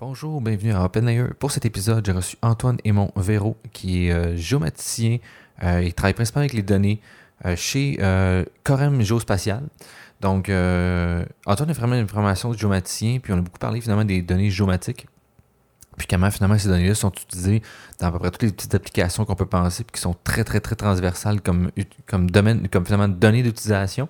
Bonjour, bienvenue à Open Layer. Pour cet épisode, j'ai reçu Antoine Aymon Véro, qui est euh, géomaticien. Euh, il travaille principalement avec les données euh, chez Corem Géospatial. Donc, Antoine a vraiment une formation de géomaticien, puis on a beaucoup parlé finalement des données géomatiques. Puis comment finalement ces données-là sont utilisées dans à peu près toutes les petites applications qu'on peut penser, puis qui sont très, très, très transversales comme, comme domaine, comme finalement données d'utilisation.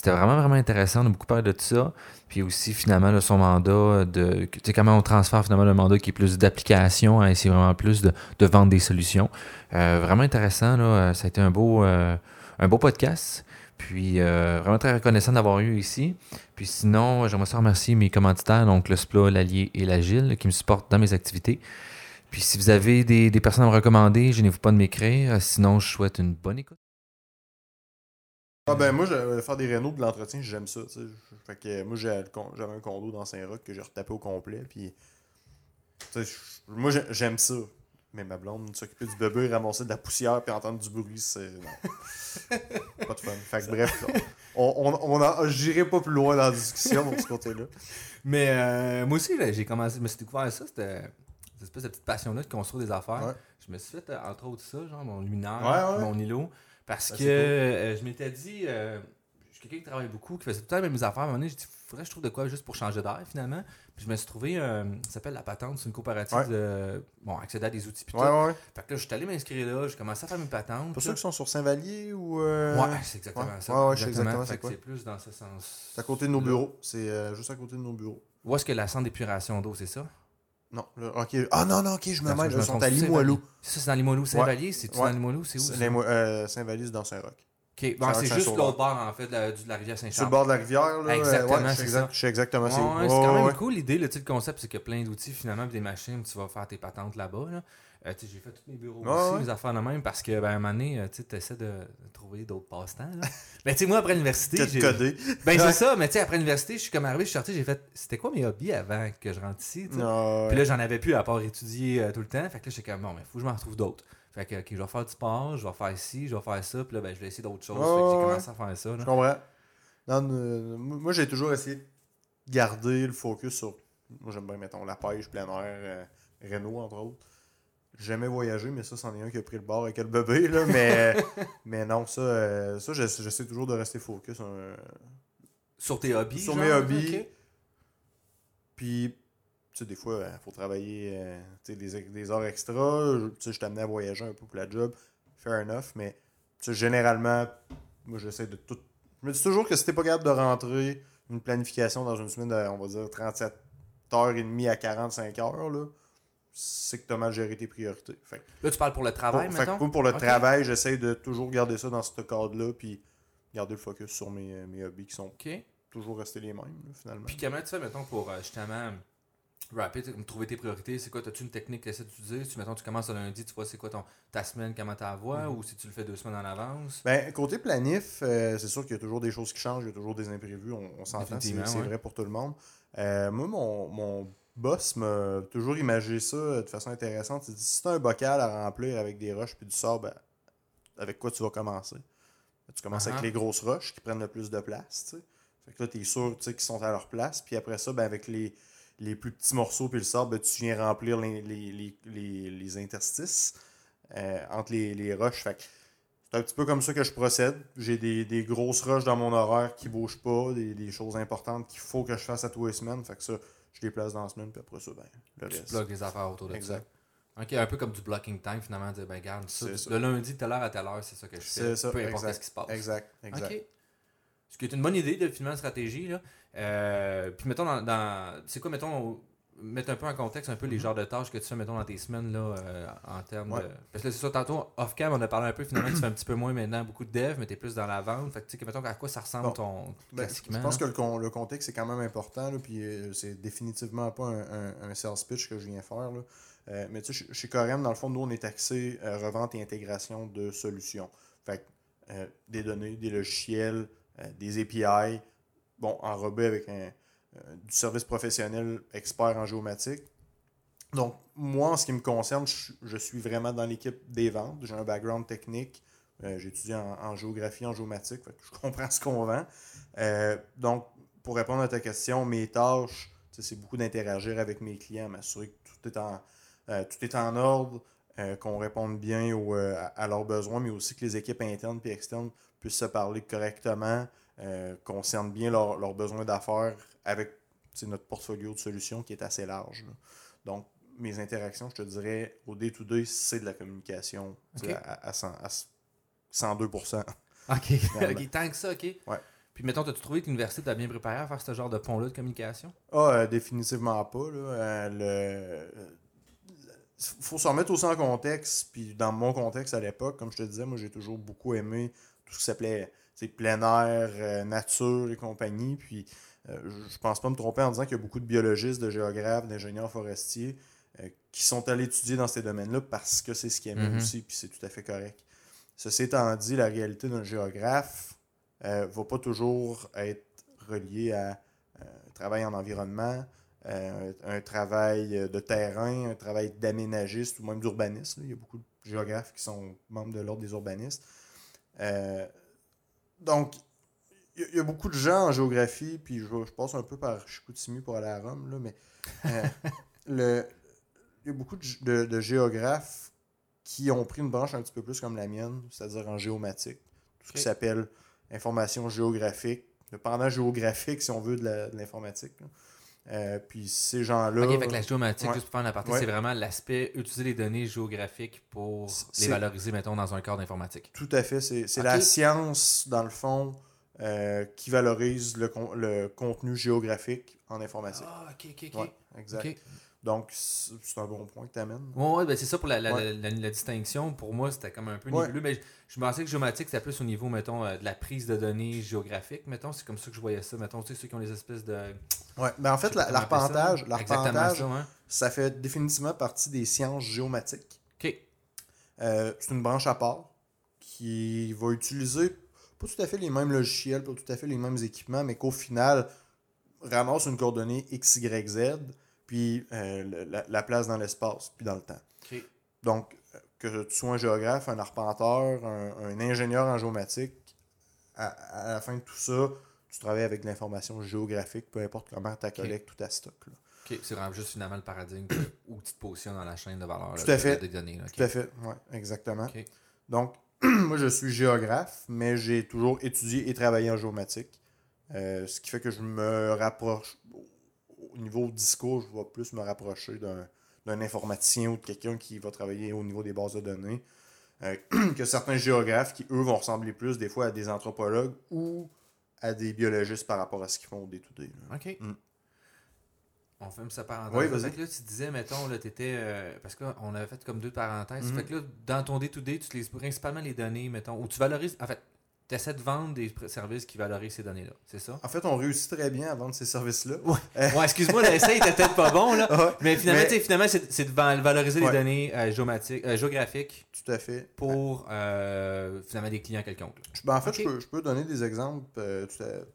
C'était vraiment, vraiment intéressant. On a beaucoup parlé de tout ça. Puis aussi, finalement, son mandat, de, tu sais, comment on transfère finalement le mandat qui est plus d'application à essayer vraiment plus de, de vendre des solutions. Euh, vraiment intéressant. Là. Euh, Ça a été un beau, euh, un beau podcast. Puis euh, vraiment très reconnaissant d'avoir eu ici. Puis sinon, j'aimerais ça remercier mes commanditaires, donc le SPLA, l'Allier et l'Agile, qui me supportent dans mes activités. Puis si vous avez des, des personnes à me recommander, gênez-vous pas de m'écrire. Sinon, je souhaite une bonne écoute. Ah ben moi, je- faire des rénaux de l'entretien, j'aime ça. Fait que moi, j'avais un condo dans Saint-Roch que j'ai retapé au complet. Puis, moi, j'ai- j'aime ça. Mais ma blonde, s'occuper du bébé, ramasser de la poussière puis entendre du bruit, c'est. non. pas de fun. Fait que bref, on, on, on j'irai pas plus loin dans la discussion de ce côté-là. Mais euh, moi aussi, j'ai commencé, je me suis découvert ça, c'était cette espèce de petite passion-là de construire des affaires. Ouais. Je me suis fait, euh, entre autres, ça, genre mon luminaire, Ouais, ouais. mon îlot, parce que cool. euh, je m'étais dit, euh, je suis quelqu'un qui travaille beaucoup, qui faisait tout le temps les mêmes affaires. À un moment donné, j'ai dit, faudrait que je trouve de quoi juste pour changer d'air, finalement. Puis je me suis trouvé, euh, ça s'appelle La Patente, c'est une coopérative Ouais. de, bon, accéder à des outils. Puis Ouais, ouais. Fait que là, je suis allé m'inscrire là, j'ai commencé à faire mes patentes. Pour ceux qui sont sur Saint-Vallier ou. euh, Ouais, c'est exactement ça. Ouais, exactement c'est c'est plus dans ce sens. C'est à côté de nos bureaux. C'est juste à côté de nos bureaux. Où est-ce que la centre d'épuration d'eau, c'est ça? Non, ok. Ah non, non, ok, je me mêle. je me Ils sont à c'est Limoilou. C'est ça, c'est dans Limoilou. Saint-Vallier, c'est-tu dans Limoilou? C'est où? ça? Les Mo- euh, c'est dans Saint-Roch. Ok, bon, c'est juste l'autre bord, en fait, de la, de la rivière Sur le Saint-Charles. bord de la rivière, là. Exactement, ouais, je sais c'est exact- ça. Je sais exactement Ouais, c'est ouais, c'est quand même cool l'idée, là, tu sais, le concept, c'est qu'il y a plein d'outils finalement, des machines, tu vas faire tes patentes là-bas. Là. Euh, j'ai fait tous mes bureaux Ouais, aussi, ouais. mes affaires de même, parce que ben, à un moment donné, euh, tu essaies de, trouver d'autres passe-temps. mais tu sais, moi, après l'université, j'ai. coder. Ben, c'est ça, mais tu sais, après l'université, je suis comme arrivé, je suis sorti, j'ai fait. C'était quoi mes hobbies avant que je rentre ici, Puis là, j'en avais plus à part étudier euh, tout le temps. Fait que là, j'étais comme, bon, mais faut que je m'en retrouve d'autres. Fait que, ok, je vais faire du sport, je vais faire ci, je vais faire ça. Puis là, ben, je vais essayer d'autres choses. Ouais, fait que j'ai commencé à faire ça. Je Là. comprends. Non, euh, moi, moi, j'ai toujours essayé de garder le focus sur. Moi, j'aime bien, mettons, la pêche, plein air, euh, Renault, entre autres. Jamais voyagé, mais ça, c'en est un qui a pris le bord avec le bébé, là. Mais, mais non, ça, euh, ça j'essa- j'essaie toujours de rester focus. euh, Sur tes hobbies. sur genre, mes hobbies. Puis, tu sais, des fois, il faut travailler euh, des, des heures extra. Je- Tu sais, je t'amenais à voyager un peu pour la job. Fair enough. Mais, tu sais, généralement, moi, j'essaie de tout. Je me dis toujours que si t'es pas capable de rentrer une planification dans une semaine de, on va dire, 37 heures et demie à 45 heures, là, c'est que t'as mal géré tes priorités. Fait, Là, tu parles pour le pour, travail, que mettons? pour, pour le travail, j'essaie de toujours garder ça dans ce cadre-là. Puis, garder le focus sur mes, euh, mes hobbies qui sont toujours restés les mêmes, là, finalement. Puis comment tu fais, mettons, pour euh, justement rapper, tu trouver tes priorités? C'est quoi As-tu une technique que tu d'utiliser? Si, mettons, tu commences le lundi, tu vois c'est quoi ton, ta semaine, comment tu la vois Mhm. Ou si tu le fais deux semaines en avance? Ben, côté planif, euh, c'est sûr qu'il y a toujours des choses qui changent, il y a toujours des imprévus, on, on s'entend, c'est Définitivement, c'est ouais. vrai pour tout le monde. Euh, moi, mon, mon boss m'a toujours imagé ça euh, de façon intéressante. Il dit si tu as un bocal à remplir avec des roches puis du sable, ben, avec quoi tu vas commencer? Tu commences Ah ah. avec les grosses roches qui prennent le plus de place. tu sais. Fait que là, tu es sûr qu'ils sont à leur place. Puis après ça, ben, avec les, les plus petits morceaux puis le sable, ben, tu viens remplir les, les, les, les- interstices euh, entre les, les roches. Fait que c'est un petit peu comme ça que je procède. J'ai des, des grosses roches dans mon horaire qui bougent pas, des, des choses importantes qu'il faut que je fasse à tous les semaines. Fait que ça, je les place dans la semaine, puis après ça, ben, le Tu reste. bloques les affaires autour de Exact. ça. Ok, un peu comme du blocking time, finalement, dire, ben, garde, ça, le lundi, telle heure à telle heure, c'est ça que je fais. C'est ça, peu importe ce qui se passe. Exact, exact. Ok. Ce qui est une bonne idée de finalement stratégie. Là. Euh, puis mettons dans. dans c'est quoi, mettons, mettre un peu en contexte un peu les genres de tâches que tu fais, mettons, dans tes semaines là, euh, en termes Mhm. Ouais. de. Parce que c'est ça, tantôt, off-cam, on a parlé un peu, finalement, tu fais un petit peu moins maintenant, beaucoup de dev, mais tu es plus dans la vente. Fait que tu sais, que, mettons, à quoi ça ressemble Bon. ton. Ben, classiquement. je pense là? que le, con- le contexte est quand même important, là, puis euh, c'est définitivement pas un, un, un sales pitch que je viens faire. là. Euh, mais tu sais, chez- Corem, dans le fond, nous, on est axé revente et intégration de solutions. Fait que, des données, des logiciels, des API, bon, enrobé avec un, du service professionnel expert en géomatique. Donc, moi, en ce qui me concerne, je, suis vraiment dans l'équipe des ventes. J'ai un background technique. Euh, J'ai étudié en, géographie, en géomatique. je comprends ce qu'on vend. Euh, donc, pour répondre à ta question, mes tâches, C'est beaucoup d'interagir avec mes clients, m'assurer que tout est en, euh, tout est en ordre, euh, qu'on réponde bien euh, à, leurs besoins, mais aussi que les équipes internes et externes puissent se parler correctement, euh, concernent bien leurs besoins d'affaires avec notre portfolio de solutions qui est assez large. là. Donc, mes interactions, je te dirais, au day-to-day, c'est de la communication à, à 100 à 102%. OK. OK, tant que ça, OK. Ouais. Puis mettons, as-tu trouvé que l'université t'a bien préparé à faire ce genre de pont-là de communication? Ah, euh, définitivement pas. Là. Euh, le... faut se remettre aussi en contexte. Puis dans mon contexte à l'époque, comme je te disais, moi j'ai toujours beaucoup aimé tout ce qui s'appelait plein air, euh, nature et compagnie. Puis euh, je je pense pas me tromper en disant qu'il y a beaucoup de biologistes, de géographes, d'ingénieurs forestiers euh, qui sont allés étudier dans ces domaines-là parce que c'est ce qu'ils aimaient Mhm. aussi, puis c'est tout à fait correct. Ceci étant dit, la réalité d'un géographe ne va pas toujours être reliée à euh, un travail en environnement, euh, un travail de terrain, un travail d'aménagiste ou même d'urbaniste. Il y a beaucoup de géographes qui sont membres de l'ordre des urbanistes. Euh, donc, y, y a beaucoup de gens en géographie, puis je, je passe un peu par Chicoutimi pour aller à Rome, là, mais euh, le, il y a beaucoup de, de- de géographes qui ont pris une branche un petit peu plus comme la mienne, c'est-à-dire en géomatique. Tout ce qui s'appelle information géographique, le pendant géographique, si on veut, de l'informatique. Euh, puis ces gens-là. OK, fait que la géomatique, Ouais. juste pour faire un aparté, Ouais. c'est vraiment l'aspect utiliser les données géographiques pour les valoriser, mettons, dans un cadre informatique. Tout à fait. C'est la science, dans le fond, euh, qui valorise le, con- le contenu géographique en informatique. Ah, OK, OK, Ouais, exact. OK. Donc, c'est un bon point que tu amènes. Ouais, ben c'est ça pour la, la, Ouais. la- la- la distinction. Pour moi, c'était comme un peu Ouais. nébuleux. Mais je, je pensais que géomatique, c'était plus au niveau, mettons, euh, de la prise de données géographiques. Mettons, c'est comme ça que je voyais ça. Mettons, tu sais, ceux qui ont les espèces de. Ouais. Ben, en fait, l'arpentage, ça, ouais. ça fait définitivement partie des sciences géomatiques. OK. Euh, c'est une branche à part qui va utiliser pas tout à fait les mêmes logiciels, pas tout à fait les mêmes équipements, mais qu'au final ramasse une coordonnée X, Y, Z, puis euh, la, la place dans l'espace, puis dans le temps. Donc, euh, que tu sois un géographe, un arpenteur, un, un ingénieur en géomatique, à, à la fin de tout ça, tu travailles avec de l'information géographique, peu importe comment tu collectes tout à stock. là. OK. C'est vraiment juste finalement le paradigme où tu te positionnes dans la chaîne de valeur. là, Tout à fait. Des données. là. Tout à fait, oui, exactement. Donc, moi, je suis géographe, mais j'ai toujours étudié et travaillé en géomatique. Euh, ce qui fait que je me rapproche, au- au niveau discours, je vais plus me rapprocher d'un d'un informaticien ou de quelqu'un qui va travailler au niveau des bases de données, euh, que certains géographes qui, eux, vont ressembler plus des fois à des anthropologues ou à des biologistes par rapport à ce qu'ils font au day-to-day. là. OK. Mm. On fait sa parenthèse. Oui, Fait vas-y. que là, tu disais, mettons, là, t'étais. euh, parce qu'on avait fait comme deux parenthèses. Mhm. Fait que là, dans ton day-to-day, tu utilises principalement les données, mettons, ou tu valorises. En fait, tu essaies de vendre des services qui valorisent ces données-là. C'est ça? En fait, on réussit très bien à vendre ces services-là. Ouais, excuse-moi, l'essai était peut-être pas bon, là. Ouais, Mais finalement, Mais- finalement, c'est de val- valoriser Ouais. les données euh, euh, géographiques tout à fait. pour euh, finalement des clients quelconques. ben, en fait, je, peux, je peux donner des exemples euh,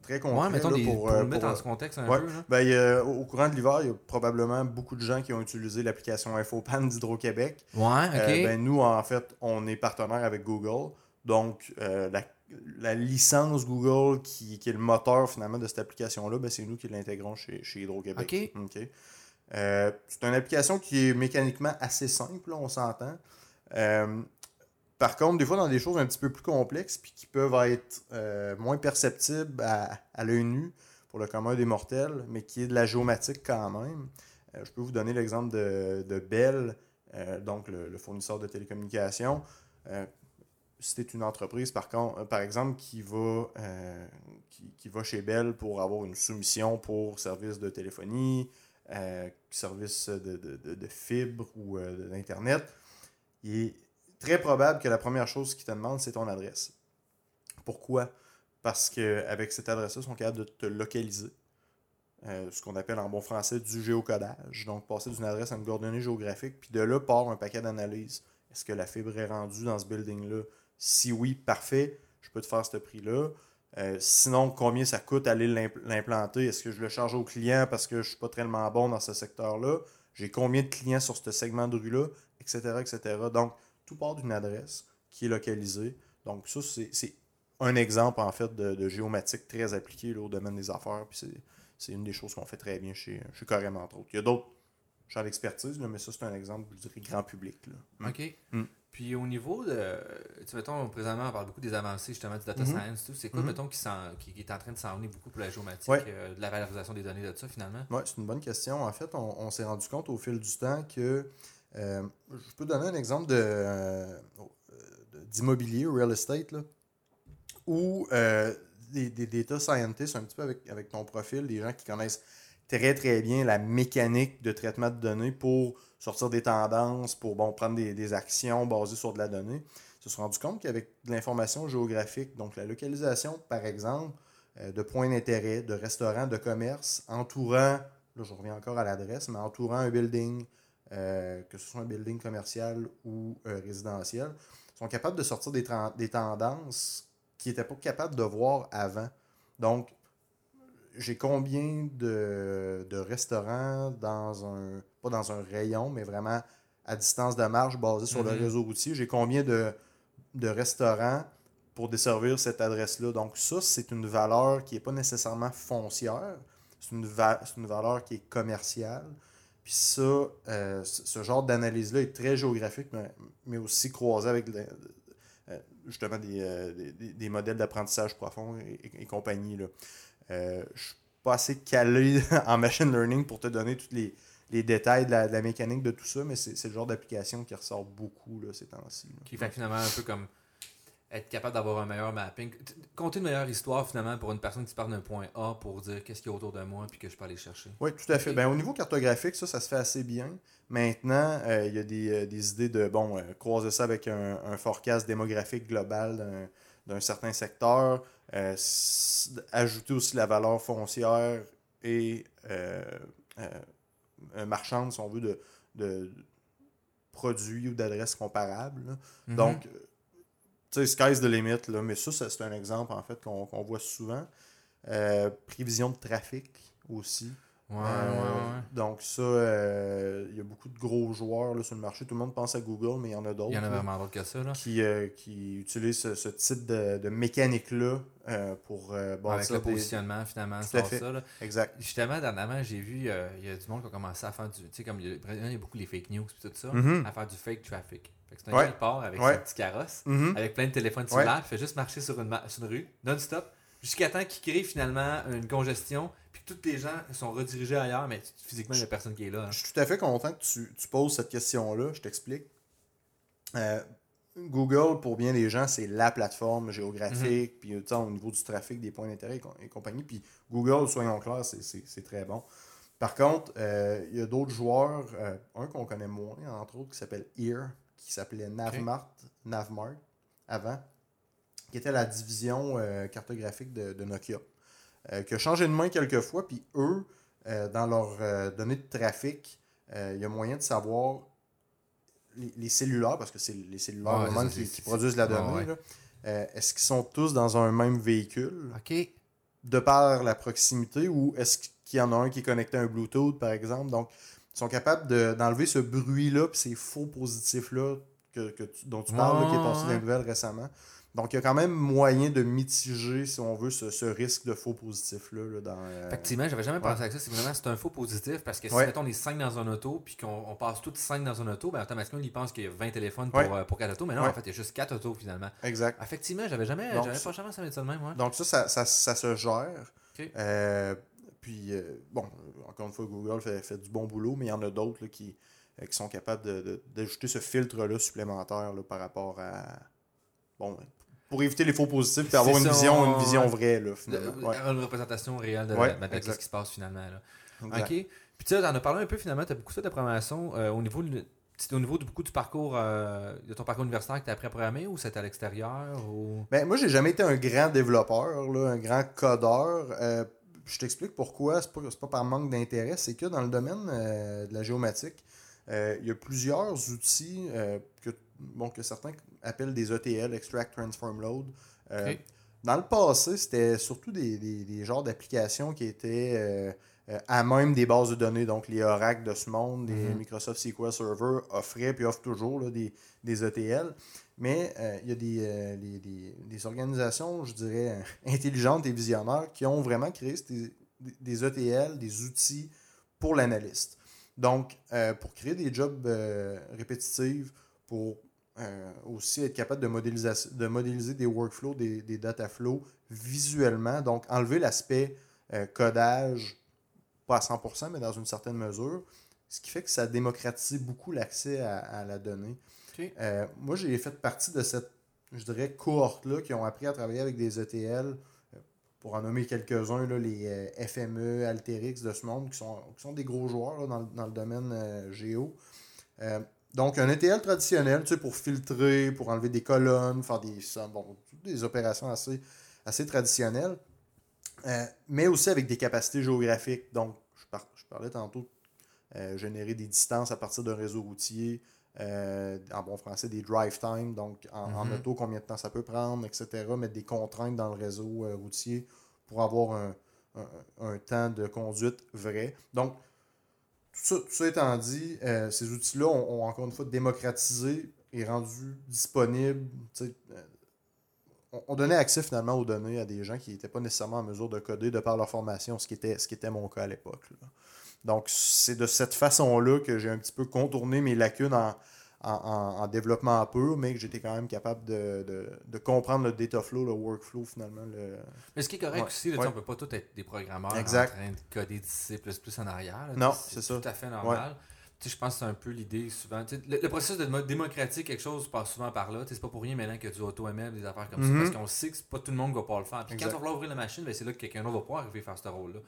très concrets. Ouais, mettons là, des, pour, pour, euh, le mettre dans euh, ce contexte un ouais. peu. Là. Ben, au courant de l'hiver, il y a probablement beaucoup de gens qui ont utilisé l'application Infopan d'Hydro-Québec. Ouais, ok. Euh, ben, nous, en fait, on est partenaire avec Google. Donc, euh, la, la licence Google, qui, qui est le moteur finalement de cette application-là, ben, c'est nous qui l'intégrons chez, chez Hydro-Québec. OK. Euh, c'est une application qui est mécaniquement assez simple, là, on s'entend. Euh, par contre, des fois, dans des choses un petit peu plus complexes, puis qui peuvent être euh, moins perceptibles à, à l'œil nu pour le commun des mortels, mais qui est de la géomatique quand même. Je peux vous donner l'exemple de, de Bell, donc le, le fournisseur de télécommunications. C'était une entreprise, par, contre, euh, par exemple, qui va, euh, qui, va chez Bell pour avoir une soumission pour service de téléphonie, euh, service de, fibre ou d'Internet, il est très probable que la première chose qu'ils te demandent, c'est ton adresse. Pourquoi? Parce qu'avec cette adresse-là, ils sont capables de te localiser. Ce qu'on appelle en bon français du géocodage. Donc, passer d'une adresse à une coordonnée géographique, puis de là part un paquet d'analyses. Est-ce que la fibre est rendue dans ce building-là? Si oui, parfait, je peux te faire ce prix-là. Euh, sinon, combien ça coûte aller l'imp- l'implanter? Est-ce que je le charge au client parce que je suis pas tellement bon dans ce secteur-là? J'ai combien de clients sur ce segment de rue-là? Etc., etc. Donc, tout part d'une adresse qui est localisée. Donc, ça, c'est un exemple, en fait, de, géomatique très appliqué là, au domaine des affaires. Puis c'est- une des choses qu'on fait très bien chez, chez entre autres. Il y a d'autres champs d'expertise, mais ça, c'est un exemple, je dirais, grand public. Là. Mm. OK. Mm. Puis au niveau de. Tu mettons, présentement, on parle beaucoup des avancées justement du data Mhm. science. tout. C'est quoi, Mhm. mettons, qui, qui, qui est en train de s'en beaucoup pour la géomatique, Ouais. euh, de la valorisation des données de ça finalement? Oui, c'est une bonne question. En fait, on, on s'est rendu compte au fil du temps que. euh, je peux donner un exemple de, euh, d'immobilier, real estate, là, où des, des data scientists, un petit peu avec, avec ton profil, des gens qui connaissent très très bien la mécanique de traitement de données pour sortir des tendances, pour bon, prendre des, des actions basées sur de la donnée, se sont rendu compte qu'avec de l'information géographique, donc la localisation, par exemple, euh, de points d'intérêt, de restaurants, de commerces, entourant, là je reviens encore à l'adresse, mais entourant un building, euh, que ce soit un building commercial ou euh, résidentiel, sont capables de sortir des, des tendances qu'ils n'étaient pas capables de voir avant. Donc, j'ai combien de, de restaurants dans un, pas dans un rayon, mais vraiment à distance de marche basé sur le réseau routier, j'ai combien de, de restaurants pour desservir cette adresse-là? Donc ça, c'est une valeur qui n'est pas nécessairement foncière, c'est une, va- une valeur qui est commerciale. Puis ça, euh, ce genre d'analyse-là est très géographique, mais, mais aussi croisé avec le- euh, justement des, euh, des- des- des modèles d'apprentissage profond et, et- et compagnie. Là. Euh, je suis pas assez calé en machine learning pour te donner tous les, les détails de la, de la mécanique de tout ça, mais c'est le genre d'application qui ressort beaucoup là, ces temps-ci. Qui fait finalement un peu comme être capable d'avoir un meilleur mapping. Compter une meilleure histoire finalement pour une personne qui part d'un point A pour dire qu'est-ce qu'il y a autour de moi puis que je peux aller chercher. Oui, tout à fait. Ben, au niveau cartographique, ça, ça se fait assez bien. Maintenant, euh, il y a des, euh, des idées de, bon, euh, croiser ça avec un, un forecast démographique global d'un- d'un certain secteur, euh, ajouter aussi la valeur foncière et euh, euh, marchande, si on veut, de, de produits ou d'adresses comparables. Mhm. Donc, tu sais, sky's the limit, là, mais ça, ça, c'est un exemple, en fait, qu'on voit souvent. Prévision de trafic aussi. Ouais, Euh, ouais, ouais. Donc ça, euh, il y a beaucoup de gros joueurs là, sur le marché. Tout le monde pense à Google, mais il y en a d'autres Il y en a vraiment d'autres que ça. Là. qui, euh, qui utilisent ce, ce type de, de mécanique-là euh, pour euh, Avec bâtir le des- positionnement, finalement, Tout c'est à fait. ça. Là. Exact. Justement, dernièrement, j'ai vu, il y a du monde qui a commencé à faire du. Tu sais, comme il y, a, beaucoup les fake news et tout ça, Mhm. à faire du fake traffic. C'est un Ouais. part avec Ouais. son petit carrosse, Mhm. avec plein de téléphones Ouais. cellulaires, il fait juste marcher sur une, sur une rue, non-stop, jusqu'à temps qu'il crée finalement une congestion, tous les gens sont redirigés ailleurs, mais physiquement, il n'y a personne qui est là. hein. Je suis tout à fait content que tu, tu poses cette question-là. Je t'explique. Euh, Google, pour bien des gens, c'est la plateforme géographique, Mhm. puis tu sais, au niveau du trafic, des points d'intérêt et, com- et compagnie. Puis Google, soyons clairs, c'est- très bon. Par contre, euh, il y a d'autres joueurs, euh, un qu'on connaît moins, entre autres, qui s'appelle Ear, qui s'appelait Navmart, Navmart avant, qui était la division cartographique de, de Nokia, euh, qui a changé de main quelques fois, puis eux, euh, dans leurs euh, données de trafic, il y a moyen de savoir les, les cellulaires, parce que c'est les cellulaires Ouais, eux-mêmes qui, produisent la donnée, ouais. est-ce qu'ils sont tous dans un même véhicule? OK. de par la proximité ou est-ce qu'il y en a un qui est connecté à un Bluetooth, par exemple? Donc, ils sont capables de- d'enlever ce bruit-là puis ces faux positifs-là que, que tu- dont tu parles, là, qui est passé dans les nouvelles récemment. Donc, il y a quand même moyen de mitiger, si on veut, ce, ce risque de faux positifs-là. là, dans, euh, Effectivement, j'avais jamais ouais. pensé à ça. C'est vraiment c'est un faux positif parce que si Ouais. mettons on est 5 dans un auto puis qu'on on passe tous 5 dans un auto, ben automatiquement il pense qu'il y a 20 téléphones pour, Ouais. euh, pour 4 autos, mais non, en fait il y a juste 4 autos finalement. Exact. Effectivement, j'avais jamais, Donc, j'avais ça- pas jamais ça ça de même. Donc, ça, ça, ça- ça se gère. Euh, puis, bon, encore une fois, Google fait, fait du bon boulot, mais il y en a d'autres là, qui, qui sont capables de- de- d'ajouter ce filtre-là supplémentaire là, par rapport à. Bon, pour éviter les faux positifs et avoir une ça, vision, une vision vraie, là, finalement. Ouais, Une représentation réelle de, Ouais, la- de exact. ce qui se passe finalement. Là. Ok. Puis tu sais, t'en as parlé un peu finalement, tu as beaucoup fait de programmation euh, au niveau de- c'était au niveau de beaucoup du parcours euh, de ton parcours universitaire que tu as appris à programmer ou c'était à l'extérieur ou? Ben, moi, j'ai jamais été un grand développeur, là, un grand codeur. Euh, je t'explique pourquoi. C'est pas, pas par manque d'intérêt. C'est que dans le domaine euh, de la géomatique, euh, il y a plusieurs outils euh, que, bon, que certains appellent des ETL, Extract Transform Load. Euh. Dans le passé, c'était surtout des, des- des genres d'applications qui étaient euh, euh, à même des bases de données. Donc, les Oracle de ce monde, les Mhm. Microsoft SQL Server offraient puis offrent toujours là, des, des ETL. Mais il y a des, organisations, je dirais, intelligentes et visionnaires qui ont vraiment créé des- des ETL, des outils pour l'analyste. Donc, euh, pour créer des jobs euh, répétitifs, pour euh, aussi être capable de, modélisa- de modéliser des workflows, des, des data flows visuellement. Donc, enlever l'aspect euh, codage, pas à 100%, mais dans une certaine mesure. Ce qui fait que ça démocratise beaucoup l'accès à, à la donnée. Euh, moi, j'ai fait partie de cette, je dirais, cohorte-là qui ont appris à travailler avec des ETL. Pour en nommer quelques-uns, là, les FME, Alterix de ce monde, qui sont, qui sont des gros joueurs là, dans, le- dans le domaine géo. Donc, un ETL traditionnel, tu sais, pour filtrer, pour enlever des colonnes, faire des, bon, toutes des opérations assez, assez traditionnelles, Euh, mais aussi avec des capacités géographiques. Donc, je, par- je parlais tantôt euh, générer des distances à partir d'un réseau routier, euh, en bon français, des drive time, donc en, en Mhm. auto, combien de temps ça peut prendre, etc. Mettre des contraintes dans le réseau routier pour avoir un, un- un temps de conduite vrai. Donc, tout ça étant dit, euh, ces outils-là ont, encore une fois démocratisé et rendu disponible. euh, on, on donnait accès finalement aux données à des gens qui n'étaient pas nécessairement en mesure de coder de par leur formation, ce qui était, ce qui était mon cas à l'époque. Donc, c'est de cette façon-là que j'ai un petit peu contourné mes lacunes en, en, en- en développement pur, mais que j'étais quand même capable de, de- de comprendre le data flow, le workflow finalement. Le... Mais ce qui est correct Ouais, aussi, là, ouais. on peut pas tous être des programmeurs Exact. en train de coder du C++ en arrière. là, Non, c'est ça. tout à fait normal. Je pense que c'est un peu l'idée souvent. Le, le processus de mo- démocratiser quelque chose passe souvent par là. C'est pas pour rien maintenant qu'il y a du AutoML, des affaires comme ça, parce qu'on sait que c'est pas tout le monde qui va pouvoir le faire. Puis quand on va vouloir ouvrir la machine, ben, c'est là que quelqu'un d'autre va pouvoir arriver à faire ce rôle-là.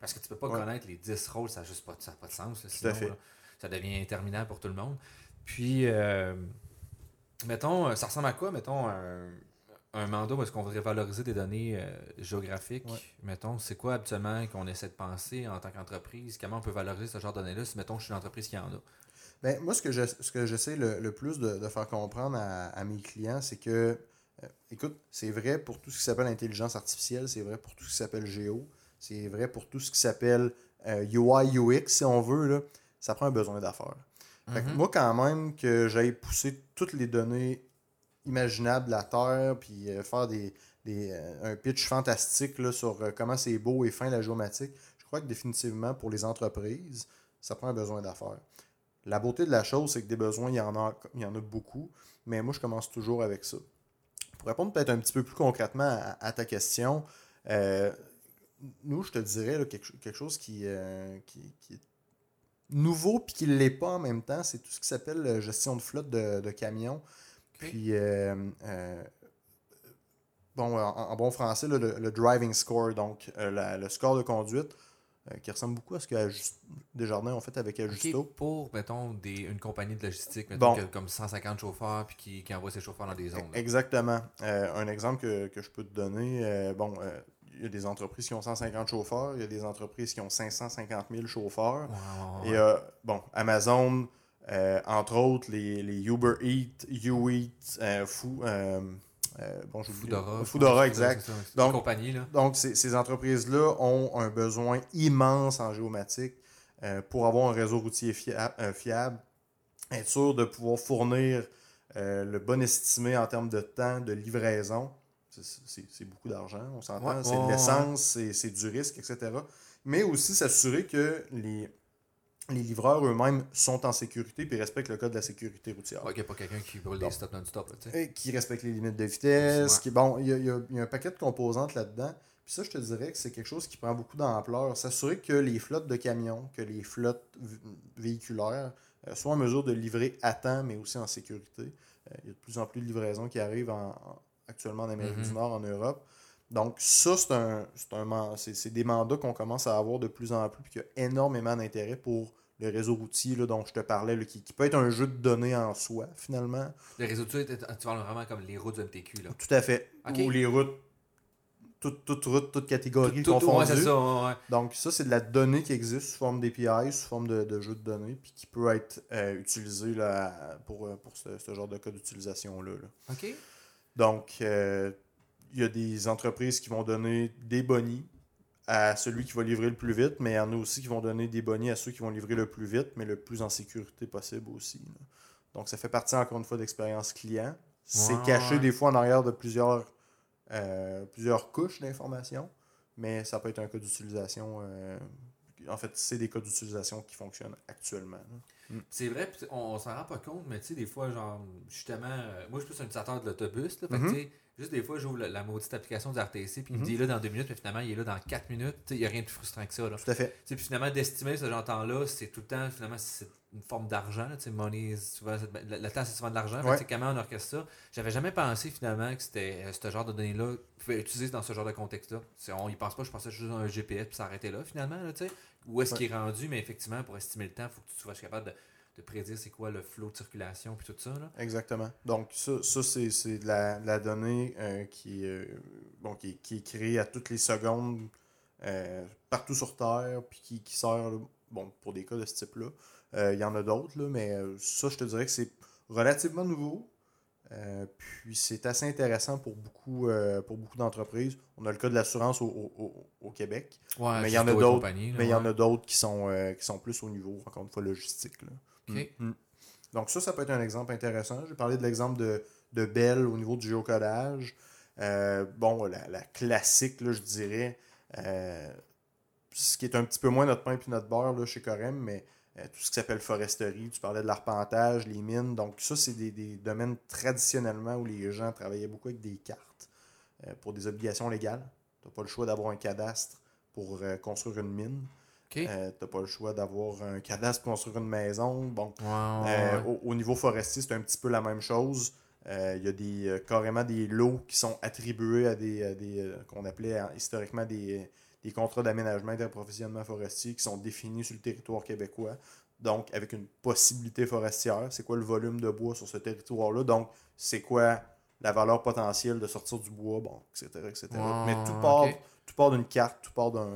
Parce que tu peux pas connaître les 10 rôles, ça n'a juste pas, ça a pas de sens. là, sinon, ça devient interminable pour tout le monde. Puis, euh, mettons, euh, ça ressemble à quoi, mettons, un, un mandat où est-ce qu'on voudrait valoriser des données euh, géographiques? Ouais. Mettons, c'est quoi habituellement qu'on essaie de penser en tant qu'entreprise? Comment on peut valoriser ce genre de données-là si, mettons, je suis une entreprise qui en a? Ben, moi, ce que je- ce que j'essaie le, le plus de, de faire comprendre à, à mes clients, c'est que, euh, écoute, c'est vrai pour tout ce qui s'appelle intelligence artificielle, c'est vrai pour tout ce qui s'appelle géo, c'est vrai pour tout ce qui s'appelle euh, UI, UX, si on veut, là, ça prend un besoin d'affaires. Fait que Mhm. moi, quand même, que j'aille pousser toutes les données imaginables de la Terre, puis euh, faire des, des, euh, un pitch fantastique là, sur euh, comment c'est beau et fin la géomatique, je crois que définitivement, pour les entreprises, ça prend un besoin d'affaires. La beauté de la chose, c'est que des besoins, il y en a, il y en a beaucoup, mais moi, je commence toujours avec ça. Pour répondre peut-être un petit peu plus concrètement à, à ta question, nous, je te dirais là, quelque, quelque chose qui, qui, qui est nouveau puis qui ne l'est pas en même temps, c'est tout ce qui s'appelle la gestion de flotte de, de camions. Puis, euh, euh, bon, en, en bon français, là, le, le driving score, donc euh, la- le score de conduite, euh, qui ressemble beaucoup à ce que Ajust- Desjardins ont fait avec Ajusto. Ok, pour, mettons, des, une compagnie de logistique, mettons, Bon. qui a comme 150 chauffeurs, puis qui, qui envoie ses chauffeurs dans des zones. là. Exactement. Euh, un exemple que, que je peux te donner, euh, bon, euh, il y a des entreprises qui ont 150 chauffeurs, il y a des entreprises qui ont 550 000 chauffeurs. Ouais, Et euh, bon, Amazon, euh, entre autres, les, les Uber Eats, YouEat, euh, Fou, euh, euh, bon, Foodora. Foodora, exact. ça, Donc- une compagnie, là. Donc, ces, ces entreprises-là ont un besoin immense en géomatique pour avoir un réseau routier fia- fiable, être sûr de pouvoir fournir le bon estimé en termes de temps de livraison. C'est- beaucoup d'argent, on s'entend. Ouais, c'est de l'essence, c'est c'est du risque, etc. Mais aussi s'assurer que les, les livreurs eux-mêmes sont en sécurité et respectent le code de la sécurité routière. Ouais, qu'il n'y a pas quelqu'un qui brûle les stops non-stop, qui respecte les limites de vitesse. Ouais. Qui, bon, il y a, il y a- il y a un paquet de composantes là-dedans. Puis ça, je te dirais que c'est quelque chose qui prend beaucoup d'ampleur. S'assurer que les flottes de camions, que les flottes véhiculaires euh, soient en mesure de livrer à temps, mais aussi en sécurité. Euh, il y a de plus en plus de livraisons qui arrivent en- en- actuellement en Amérique Mhm. du Nord, en Europe. Donc ça, c'est un, un c'est- des mandats qu'on commence à avoir de plus en plus, puis qu'il y a énormément d'intérêt pour le réseau routier là, dont je te parlais, là, qui, qui peut être un jeu de données en soi, finalement. Les réseaux de tu parles vraiment comme les routes du MTQ, là. Tout à fait. Ou les routes, toutes toute route, toute catégorie Tout- tout- ouais, confondue. c'est ça, ouais, ouais. Donc ça, c'est de la donnée qui existe sous forme d'API, sous forme de, de jeu de données, puis qui peut être euh, utilisée là, pour, pour ce, ce genre de cas d'utilisation-là. là. OK. Donc, euh, il y a des entreprises qui vont donner des bonnies à celui qui va livrer le plus vite, mais il y en a aussi qui vont donner des bonnies à ceux qui vont livrer le plus vite, mais le plus en sécurité possible aussi. là. Donc, ça fait partie, encore une fois, d'expérience client. C'est caché ouais. des fois en arrière de plusieurs, euh, plusieurs couches d'informations, mais ça peut être un cas d'utilisation. euh, en fait, c'est des cas d'utilisation qui fonctionnent actuellement. là. C'est vrai, on, on s'en rend pas compte, mais tu sais, des fois, genre, justement, euh, moi, je suis plus un utilisateur de l'autobus, là. Fait Mhm. tu sais, juste des fois, j'ouvre la, la maudite application du RTC, puis il me Mhm. dit là dans deux minutes, mais finalement, il est là dans quatre minutes. Il n'y a rien de plus frustrant que ça, là. Tout à fait. Puis finalement, d'estimer ce genre de temps-là, c'est tout le temps, finalement, c'est une forme d'argent. Tu sais, money, souvent, c'est- le, le temps, c'est souvent de l'argent. Ouais. comment on orchestre ça J'avais jamais pensé, finalement, que c'était euh, ce genre de données-là pouvait être utilisé dans ce genre de contexte-là. On y pense pas, je pensais juste à un GPS, puis s'arrêter là, finalement, là, tu sais. Où est-ce Ouais. qu'il est rendu? Mais effectivement, pour estimer le temps, il faut que tu sois capable de, de prédire c'est quoi le flot de circulation, puis tout ça. Là. Exactement. Donc, ça, ça c'est, de la, la donnée euh, qui, euh, bon, qui, est- qui est créée à toutes les secondes partout sur Terre, puis qui, qui sert là, bon, pour des cas de ce type-là. Euh, Il y en a d'autres, là, mais euh, ça, je te dirais que c'est relativement nouveau. Euh, puis c'est assez intéressant pour beaucoup, euh, pour beaucoup d'entreprises. On a le cas de l'assurance au, au- Québec, Ouais, Mais il y en a et d'autres, mais il y en a d'autres qui sont, euh, qui sont plus au niveau, encore une fois, logistique. là. Ok. Mm. Donc ça, ça peut être un exemple intéressant. J'ai parlé de l'exemple de, de Bell au niveau du géocodage. Bon, la, la classique, là, je dirais, ce qui est un petit peu moins notre pain puis notre beurre là, chez Corem, mais euh, tout ce qui s'appelle foresterie, tu parlais de l'arpentage, les mines. Donc ça, c'est des, des domaines traditionnellement où les gens travaillaient beaucoup avec des cartes euh, pour des obligations légales. Tu n'as pas le choix d'avoir un cadastre pour euh, construire une mine. Tu n'as pas le choix d'avoir un cadastre pour construire une maison. Bon, ouais, au, au niveau forestier, c'est un petit peu la même chose. Il y a des, carrément des lots qui sont attribués à des, des qu'on appelait euh, historiquement des, des contrats d'aménagement et d'approvisionnement forestier qui sont définis sur le territoire québécois, donc avec une possibilité forestière. C'est quoi le volume de bois sur ce territoire-là? Donc, c'est quoi la valeur potentielle de sortir du bois, bon, etc. etc. Ah, Mais tout part, tout part d'une carte, tout part d'un.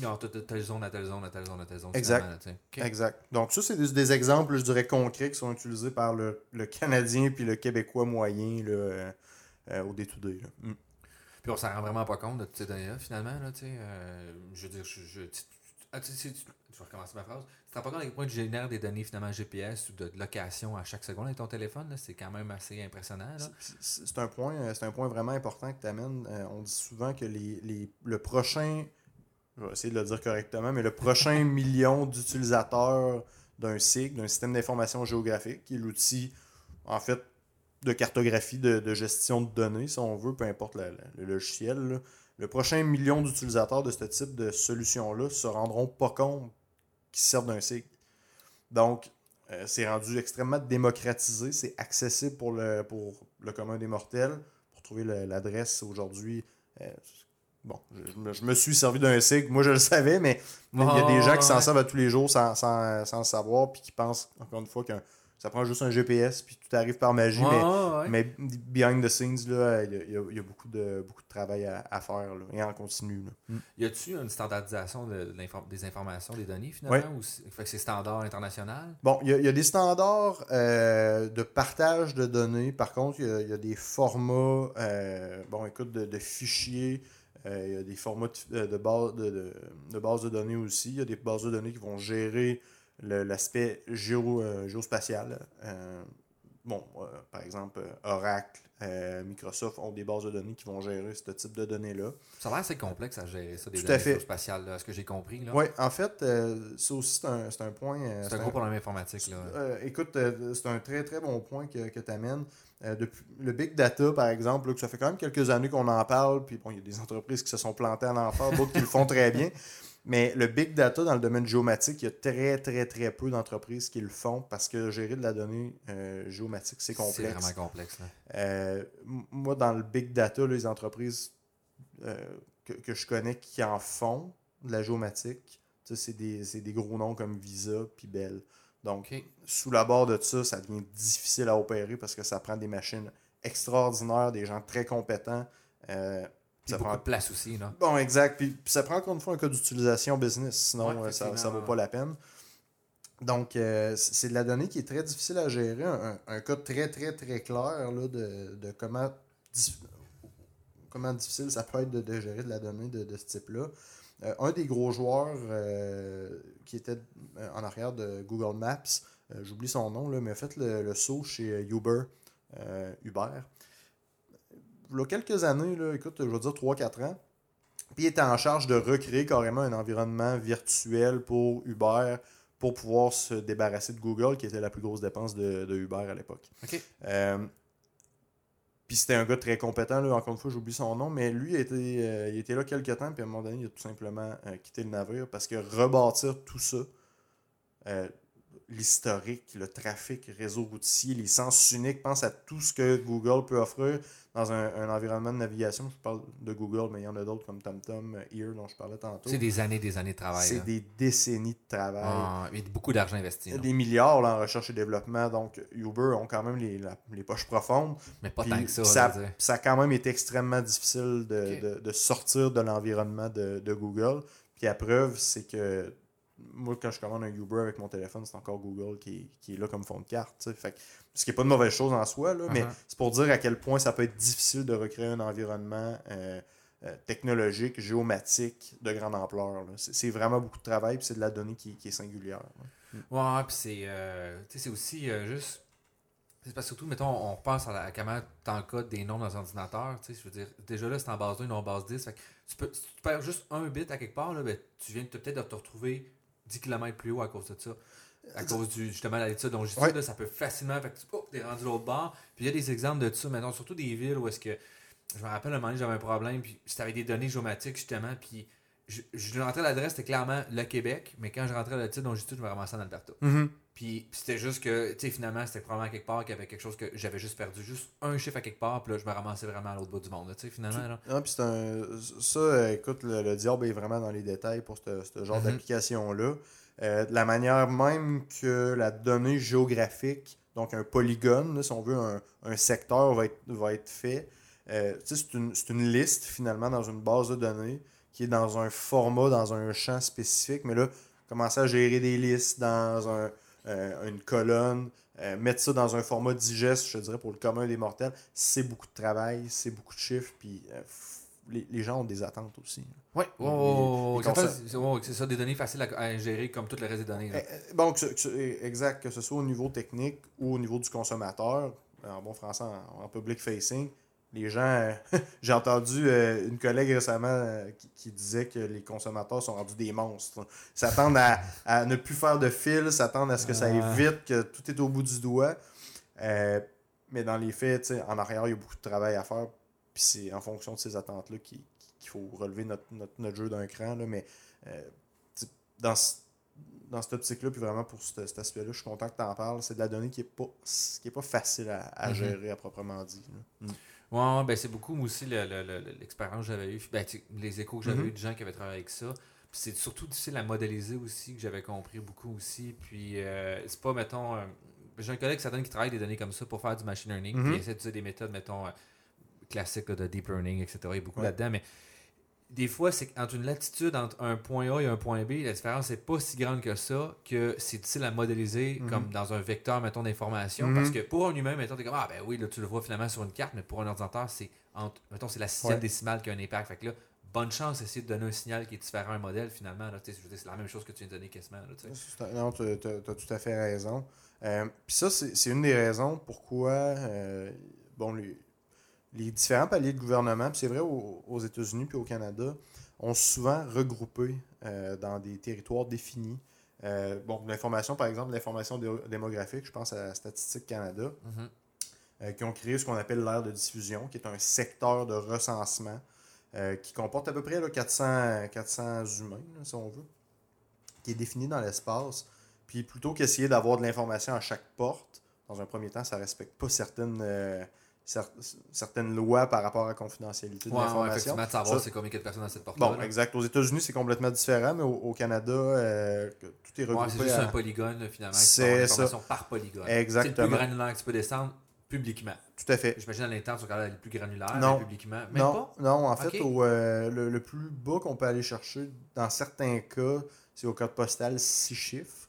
Non, telle zone à telle zone à telle zone à telle zone. Exact. Exact. Donc, ça, c'est des, des, exemples, je dirais, concrets qui sont utilisés par le, le Canadien puis le Québécois moyen euh, euh, au D2D. Puis on s'en rend vraiment pas compte de toutes ces données-là, finalement. Là, tu sais, euh, je veux dire, je, je- tu, tu- ah, tu- tu- tu- je vais recommencer ma phrase. Tu te rends pas compte à quel point tu génères des données finalement GPS ou de, de location à chaque seconde avec ton téléphone. C'est quand même assez impressionnant. C'est- un, point, euh, c'est un point vraiment important que tu amènes. on dit souvent que les, les- le prochain, je vais essayer de le dire correctement, mais le prochain million d'utilisateurs d'un SIG, d'un système d'information géographique, qui est l'outil, en fait, de cartographie, de, de gestion de données, si on veut, peu importe la- la- le logiciel. là. Le prochain million d'utilisateurs de ce type de solution-là se rendront pas compte qu'ils servent d'un SIG. Donc, euh, c'est rendu extrêmement démocratisé, c'est accessible pour le, pour le commun des mortels. Pour trouver l'adresse aujourd'hui, euh, bon, je, je me- suis servi d'un SIG, moi je le savais, mais il y a des gens qui s'en Ouais. servent à tous les jours sans, sans, sans le savoir, puis qui pensent, encore une fois, que ça prend juste un GPS, puis tout arrive par magie, mais Ouais, mais behind the scenes, là, il y a, il y a- il y a beaucoup, de, beaucoup de travail à, à faire, là, et en continu. là. Y a-tu une standardisation de, de l'infor- des informations, des données finalement ou c'est- fait que c'est standard international? Bon, il y, a- il y a des standards euh, de partage de données. Par contre, il y a, il y a des formats, euh, bon, écoute, de, de fichiers. euh, il y a des formats de, de, base, de, de- de bases de données aussi. Il y a des bases de données qui vont gérer l'aspect géo, euh, géospatial. Euh, bon, euh, par exemple, Oracle, Microsoft ont des bases de données qui vont gérer ce type de données-là. Ça a l'air assez complexe à gérer ça, des Tout données fait. spatiales, là, ce que j'ai compris. Oui, en fait, ça aussi, c'est un, point. C'est un gros problème informatique. Là. Écoute, c'est un très très bon point que, que tu amènes. depuis, le big data, par exemple, là, que ça fait quand même quelques années qu'on en parle, puis bon, il y a des entreprises qui se sont plantées à en faire, d'autres qui le font très bien. Mais le big data dans le domaine géomatique, il y a très très très peu d'entreprises qui le font parce que gérer de la donnée euh, géomatique, c'est C'est complexe. vraiment complexe. Là. Euh, moi, dans le big data, les entreprises euh, que, que je connais qui en font de la géomatique, c'est des, c'est des gros noms comme Visa puis Bell. Donc, sous la barre de ça, ça devient difficile à opérer parce que ça prend des machines extraordinaires, des gens très compétents. Ça prend... de place aussi. Là. Bon, exact. Puis, puis ça prend encore une fois un cas d'utilisation business, sinon Ouais, euh, ça ne vaut pas la peine. Donc, euh, c'est de la donnée qui est très difficile à gérer. Un, un cas très, très, très clair là, de, de comment, comment difficile ça peut être de, de gérer de la donnée de, de ce type-là. Euh, un des gros joueurs euh, qui était en arrière de Google Maps, j'oublie son nom, là, mais a fait le, le saut chez Uber. Uber. Il y a quelques années, là, écoute, je vais dire 3-4 ans, Puis il était en charge de recréer carrément un environnement virtuel pour Uber pour pouvoir se débarrasser de Google, qui était la plus grosse dépense de, de Uber à l'époque. Euh, puis c'était un gars très compétent, là, encore une fois, j'oublie son nom, mais lui, il était, euh, il était là quelques temps, puis à un moment donné, il a tout simplement euh, quitté le navire parce que rebâtir tout ça, l'historique, le trafic, réseau routier, les sens uniques, pense à tout ce que Google peut offrir dans un, un environnement de navigation. Je parle de Google, mais il y en a d'autres comme TomTom, Ear, dont je parlais tantôt. C'est des années, des années de travail. C'est des décennies de travail. Ah, il y a beaucoup d'argent investi. Des milliards là, en recherche et développement. Donc, Uber ont quand même les, la- les poches profondes. Mais pas Puis tant que ça. ça, ça a quand même été extrêmement difficile de, Ok. de- de sortir de l'environnement de, de Google. Puis la preuve, c'est que moi, quand je commande un Uber avec mon téléphone, c'est encore Google qui, est- qui est là comme fond de carte. Fait que- ce qui n'est pas de mauvaise chose en soi, là, mais Uh-huh. c'est pour dire à quel point ça peut être difficile de recréer un environnement euh, euh, technologique, géomatique de grande ampleur. C'est vraiment beaucoup de travail, puis c'est de la donnée qui, qui est singulière. là. Ouais, puis c'est euh, aussi juste. C'est parce que surtout, mettons, on repasse à, la, à comment t'encodes des noms dans un ordinateur. Tu sais, je veux dire, déjà là, c'est en base 2, non en base 10. Fait que tu peux, si tu perds juste un bit à quelque part, là, ben, tu viens peut-être de te retrouver 10 km plus haut à cause de ça. À cause du, justement de l'étude dont je dis, Ouais. là, ça peut facilement. Fait que tu oh, t'es rendu l'autre bord. Puis il y a des exemples de ça, maintenant, surtout des villes où est-ce que. Je me rappelle un moment j'avais un problème, puis c'était avec des données géomatiques, justement, puis je, je rentrais l'adresse, c'était clairement le Québec, mais quand je rentrais le titre dont je dis, je me ramassais en Alberta. Puis puis c'était juste que, tu sais, finalement, c'était probablement quelque part qu'il y avait quelque chose que j'avais juste perdu. Juste un chiffre à quelque part, puis là, je me ramassais vraiment à l'autre bout du monde, tu sais, finalement. Là. Ah, puis c'est un... Ça, euh, écoute, le, le diable est vraiment dans les détails pour ce ce genre Mhm. d'application-là. Euh, de la manière même que la donnée géographique, donc un polygone, là, si on veut, un, un secteur va être, va être fait. Euh, tu sais, c'est une, c'est une liste, finalement, dans une base de données qui est dans un format, dans un champ spécifique. Mais là, commencer à gérer des listes dans un, euh, une colonne, euh, mettre ça dans un format digeste, je dirais, pour le commun des mortels, c'est beaucoup de travail, c'est beaucoup de chiffres, puis euh, les, les gens ont des attentes aussi. Ouais, les c'est ça, des données faciles à, à gérer comme tout le reste des données. là. Eh, eh, Bon, que ce- que ce- exact, que ce soit au niveau technique ou au niveau du consommateur, en bon français, en, en public facing, les gens. euh, J'ai entendu euh, une collègue récemment euh, qui, qui disait que les consommateurs sont rendus des monstres. S'attendent à, à ne plus faire de fil, s'attendent à ce que ça aille Ah. vite, que tout est au bout du doigt. Mais dans les faits, en arrière, il y a beaucoup de travail à faire. Puis c'est en fonction de ces attentes-là qu'il faut relever notre, notre, notre jeu d'un cran. Là, mais dans, dans cette optique-là, puis vraiment pour ce- cet aspect-là, je suis content que tu en parles. C'est de la donnée qui n'est pas, qui est pas facile à, à Mhm. gérer à proprement dit. là. Mm. Ouais, ben c'est beaucoup moi aussi le- le- le- l'expérience que j'avais eue, ben, tu les échos que j'avais Mhm. eu de gens qui avaient travaillé avec ça. Puis c'est surtout difficile à modéliser aussi, que j'avais compris beaucoup aussi. Puis euh, c'est pas, mettons, euh, j'ai un collègue certains qui travaille des données comme ça pour faire du machine learning, Mhm. puis il essaie d'utiliser des méthodes, mettons, euh, classiques là, de deep learning, etc. Il y a beaucoup Ouais. là-dedans, mais des fois, c'est qu'entre une latitude entre un point A et un point B, la différence n'est pas si grande que ça, que c'est difficile à modéliser Mhm. comme dans un vecteur, mettons, d'information. Mhm. Parce que pour un humain, mettons, t'es comme, ah ben oui, là, tu le vois finalement sur une carte, mais pour un ordinateur, c'est entre, mettons, c'est la sixième Ouais. décimale qui a un impact. Fait que là, bonne chance d'essayer de donner un signal qui est différent à un modèle, finalement. C'est la même chose que tu viens de donner quasiment. Là, Non, tu as, tout à fait raison. Euh, Puis ça, c'est c'est une des raisons pourquoi euh, bon, les, les différents paliers de gouvernement, puis c'est vrai au- aux États-Unis puis au Canada, ont souvent regroupé euh, dans des territoires définis. Euh, bon, l'information, par exemple, l'information dé- démographique, je pense à Statistique Canada, Mhm. euh, qui ont créé ce qu'on appelle l'ère de diffusion, qui est un secteur de recensement qui comporte à peu près là, 400, 400 humains, là, si on veut, qui est défini dans l'espace. Puis plutôt qu'essayer d'avoir de l'information à chaque porte, dans un premier temps, ça ne respecte pas certaines, cer- certaines lois par rapport à la confidentialité de Ouais, l'information. savoir c'est combien de personnes dans cette porte Bon, exact. Aux États-Unis, c'est complètement différent, mais au, au Canada, euh, tout est Ouais, regroupé. c'est juste à- un polygone, finalement. C'est ça. par polygone. C'est le Exactement. plus granulaire que tu peux descendre publiquement. Tout à fait. J'imagine à l'interne, tu regardes le plus granulaire, Non. mais publiquement. Même non, pas? non, en fait, au, euh, le, le plus bas qu'on peut aller chercher, dans certains cas, c'est au code postal 6 chiffres.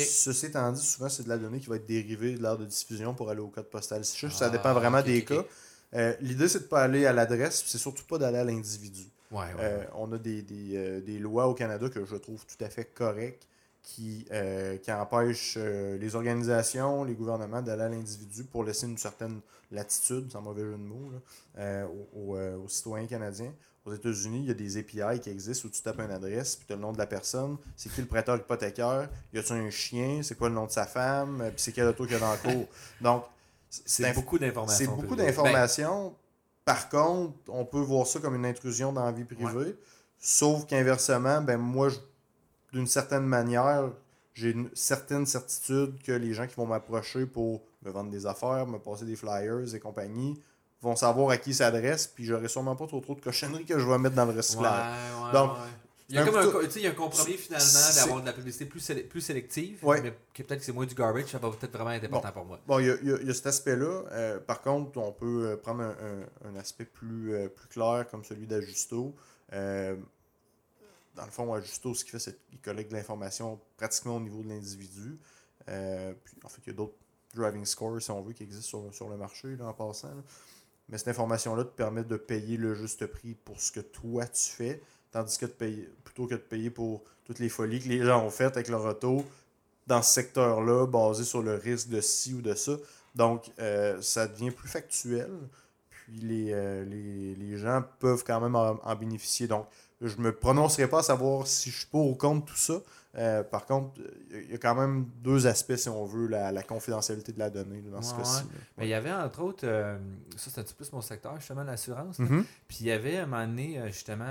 Ceci étant dit, souvent, c'est de la donnée qui va être dérivée de l'heure de diffusion pour aller au code postal 6 chiffres. Ah, ça dépend vraiment des cas. Euh, L'idée, c'est de ne pas aller à l'adresse, puis c'est surtout pas d'aller à l'individu. Ouais, ouais. Euh, ouais. on a des, des, euh, des lois au Canada que je trouve tout à fait correctes qui, qui empêchent les organisations, les gouvernements d'aller à l'individu pour laisser une certaine latitude, sans mauvais jeu de mots, là, aux, aux, aux citoyens canadiens. Aux États-Unis, il y a des API qui existent où tu tapes une adresse, puis tu as le nom de la personne, c'est qui le prêteur hypothécaire, y a-tu un chien, c'est quoi le nom de sa femme, puis c'est quel auto qu'il y a dans le cours? Donc, c'est beaucoup d'informations. C'est beaucoup d'informations. Par contre, on peut voir ça comme une intrusion dans la vie privée. Sauf qu'inversement, ben moi, d'une certaine manière, j'ai une certaine certitude que les gens qui vont m'approcher pour me vendre des affaires, me passer des flyers et compagnie, vont savoir à qui ils s'adressent, puis j'aurai sûrement pas trop, trop de cochonneries que je vais mettre dans le recyclage. Donc, il y a comme un, il y a un compromis finalement d'avoir de la publicité plus, plus sélective, mais peut-être que c'est moins du garbage, ça va peut-être vraiment être important pour moi. Bon, il y a, il y a cet aspect-là. Euh, par contre, on peut euh, prendre un, un, aspect plus, euh, plus clair comme celui d'Ajusto. dans le fond, Ajusto, ce qu'il fait, c'est qu'il collecte de l'information pratiquement au niveau de l'individu. puis, en fait, il y a d'autres driving scores, si on veut, qui existent sur, sur le marché là, en passant. Mais cette information-là te permet de payer le juste prix pour ce que toi tu fais, tandis que de payer, plutôt que de payer pour toutes les folies que les gens ont faites avec leur auto dans ce secteur-là, basé sur le risque de ci ou de ça. Donc, euh, ça devient plus factuel. Puis les, euh, les, gens peuvent quand même en, en bénéficier. Donc, je me prononcerai pas à savoir si je suis pour ou contre tout ça. Euh, par contre, il y a quand même deux aspects, si on veut, la, confidentialité de la donnée dans ce cas-ci. Mais il y avait, entre autres, euh, ça c'est un petit peu plus mon secteur, justement, l'assurance. Mm-hmm. Puis il y avait, à un moment donné, euh, justement,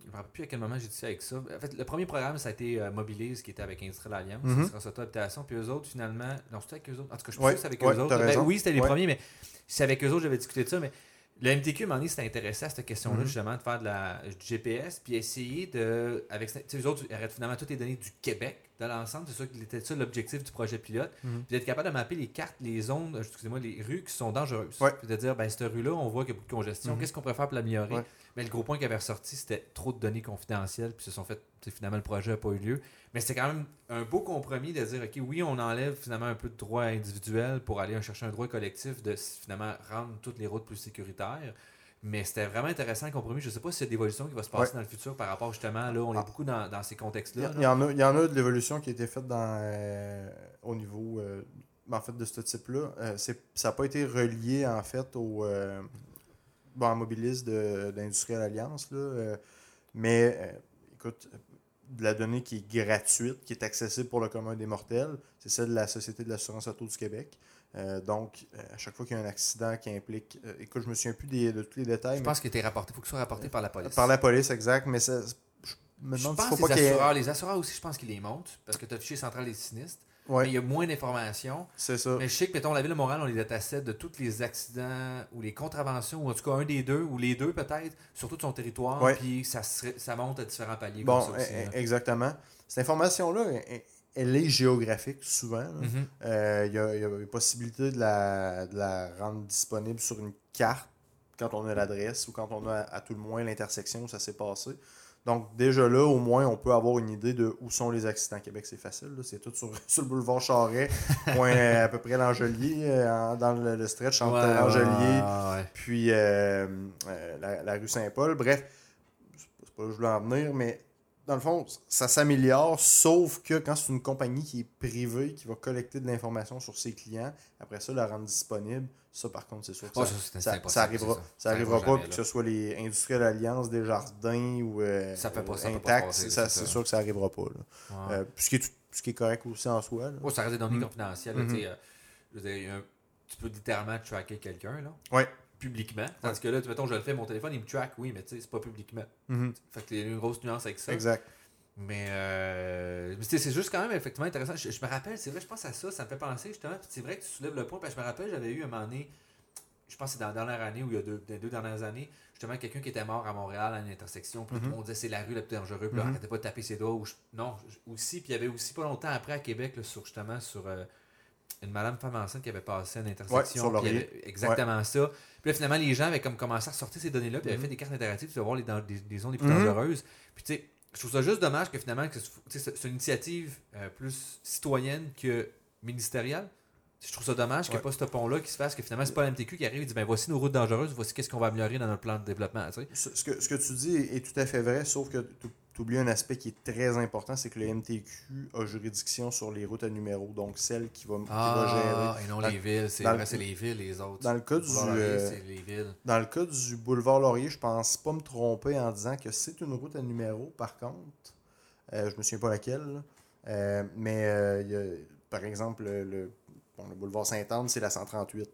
je ne me rappelle plus à quel moment j'ai dit ça avec ça. En fait, le premier programme, ça a été Mobilise, qui était avec Industrial Alliance, mm -hmm. Habitation. Puis eux autres, finalement, non, c'était avec eux autres. En tout cas, je pense que c'est avec eux autres. Ben, oui, c'était les premiers, mais c'est avec eux autres j'avais discuté de ça. Mais le MTQ, à un moment donné, s'est intéressé à cette question-là, mm-hmm. justement, de faire de la, du GPS, puis essayer de. Avec, eux autres, ils arrêtent finalement toutes les données du Québec dans l'ensemble. C'est ça qui était ça l'objectif du projet pilote. Mm-hmm. Puis d'être capable de mapper les cartes, les zones, excusez-moi, les rues qui sont dangereuses. Puis de dire, ben, cette rue-là, on voit qu'il y a beaucoup de congestion. Mm-hmm. Qu'est-ce qu'on pourrait faire pour l'améliorer? Mais le gros point qui avait ressorti, c'était trop de données confidentielles, puis se sont fait, finalement, le projet n'a pas eu lieu. Mais c'était quand même un beau compromis de dire, OK, oui, on enlève finalement un peu de droit individuel pour aller chercher un droit collectif de finalement rendre toutes les routes plus sécuritaires. Mais c'était vraiment intéressant le compromis. Je ne sais pas si c'est d'évolution qui va se passer dans le futur par rapport justement, là, on est ah. beaucoup dans, dans, ces contextes-là. Il, y en a, il y en a de l'évolution qui a été faite dans, euh, au niveau euh, en fait, de ce type-là. Euh, ça n'a pas été relié en fait au bon, mobiliste d'Industrial Alliance. Là, mais écoute, de la donnée qui est gratuite, qui est accessible pour le commun des mortels, c'est celle de la Société de l'assurance auto du Québec. Euh, donc, euh, à chaque fois qu'il y a un accident qui implique. Euh, écoute, je me souviens plus de tous les détails. Je pense qu'il était rapporté. Il faut que ce soit rapporté par la police. Par la police, exact. Mais ça, je me demande s'il faut pas les assureurs, les assureurs aussi, je pense qu'ils les montent. Parce que tu as fichier central des sinistres. Mais il y a moins d'informations. C'est ça. Mais je sais que, mettons, la ville de Montréal, on les datassets de tous les accidents ou les contraventions, ou en tout cas un des deux, ou les deux peut-être, sur tout son territoire. Puis ça, ça monte à différents paliers. Bon, comme ça aussi, e- exactement. Cette information-là, elle est géographique souvent. Mhm. Euh, il y, a, y, possibilité de la, de la, rendre disponible sur une carte quand on a l'adresse ou quand on a à, tout le moins l'intersection où ça s'est passé. Donc déjà là, au moins, on peut avoir une idée de où sont les accidents. Québec, c'est facile. C'est tout sur, sur, le boulevard Charret, point à peu près l'Angelier, euh, dans le, stretch entre l'Angelier puis euh, la, la, rue Saint-Paul. Bref, c'est pas là que je voulais en venir, mais dans le fond, ça s'améliore, sauf que quand c'est une compagnie qui est privée, qui va collecter de l'information sur ses clients, après ça, la rendre disponible, ça par contre, c'est sûr que ça, ça, arrivera, ça, arrivera pas, que ce soit les Industriels Alliance, Desjardins ou euh, ça Intact, c'est sûr que ça arrivera pas. Euh, ce, qui est, ce, qui est, correct aussi en soi. ça reste des données mm. confidentielles. Mm-hmm. Euh, tu peux littéralement tracker quelqu'un. Oui publiquement. Tandis que là, mettons, je le fais, mon téléphone, il me track, oui, mais tu sais, c'est pas publiquement. Mm-hmm. Fait que y a une grosse nuance avec ça. Exact. Mais, euh, c'est juste quand même effectivement intéressant. Je, me rappelle, c'est vrai, je pense à ça, ça me fait penser justement. C'est vrai que tu soulèves le point, parce que je me rappelle, j'avais eu un moment donné, je pense que c'est dans la dernière année ou il y a deux, deux dernières années, justement quelqu'un qui était mort à Montréal à une intersection, puis tout le mm-hmm. monde disait c'est la rue la plus dangereuse, puis mm -hmm. pas de taper ses doigts. Ou non, aussi, puis il y avait aussi pas longtemps après à Québec, sur justement sur. Euh, une madame femme enceinte qui avait passé à une intersection. exactement ça. Puis là, finalement, les gens avaient comme commencé à sortir ces données-là, puis avaient mhm. fait des cartes interactives pour voir les, les, zones les plus mhm. dangereuses. Puis tu sais, je trouve ça juste dommage que finalement, c'est une initiative euh, plus citoyenne que ministérielle. Je trouve ça dommage qu'il n'y ait pas ce pont-là qui se fasse, que finalement, c'est pas l'MTQ qui arrive et dit ben voici nos routes dangereuses, voici qu'est-ce qu'on va améliorer dans notre plan de développement. Ce, que, ce que tu dis est, tout à fait vrai, sauf que tu oublies un aspect qui est très important, c'est que le MTQ a juridiction sur les routes à numéro, donc celle qui va, qui va gérer. Ah, et non Dans- les villes, c'est vrai, les villes, les autres. Dans le cas du, Boulevard Laurier, euh, c'est les villes. Dans le cas du boulevard Laurier, je pense pas me tromper en disant que c'est une route à numéro, par contre. Euh, je me souviens pas laquelle. Euh, mais euh, y a, par exemple, le, le- bon, le boulevard Sainte-Anne, c'est la 138.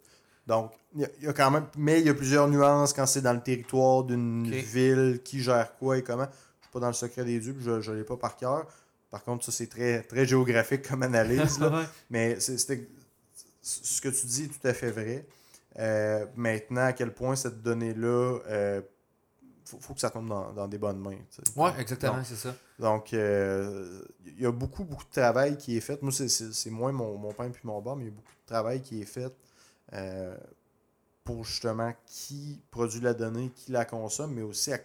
Donc, il y, a- il y a quand même. Mais il y a plusieurs nuances quand c'est dans le territoire d'une ville, qui gère quoi et comment. Pas dans le secret des dieux, je ne l'ai pas par cœur. Par contre, ça, c'est très, très géographique comme analyse. là. Mais c'était- ce que tu dis est tout à fait vrai. Euh, maintenant, à quel point cette donnée-là, il faut, faut que ça tombe dans, dans des bonnes mains. Ouais, exactement, c'est ça. donc, euh, il y a beaucoup, beaucoup de travail qui est fait. Moi, c'est- moins mon, mon pain puis mon bar, mais il y a beaucoup de travail qui est fait euh, pour justement qui produit la donnée, qui la consomme, mais aussi à-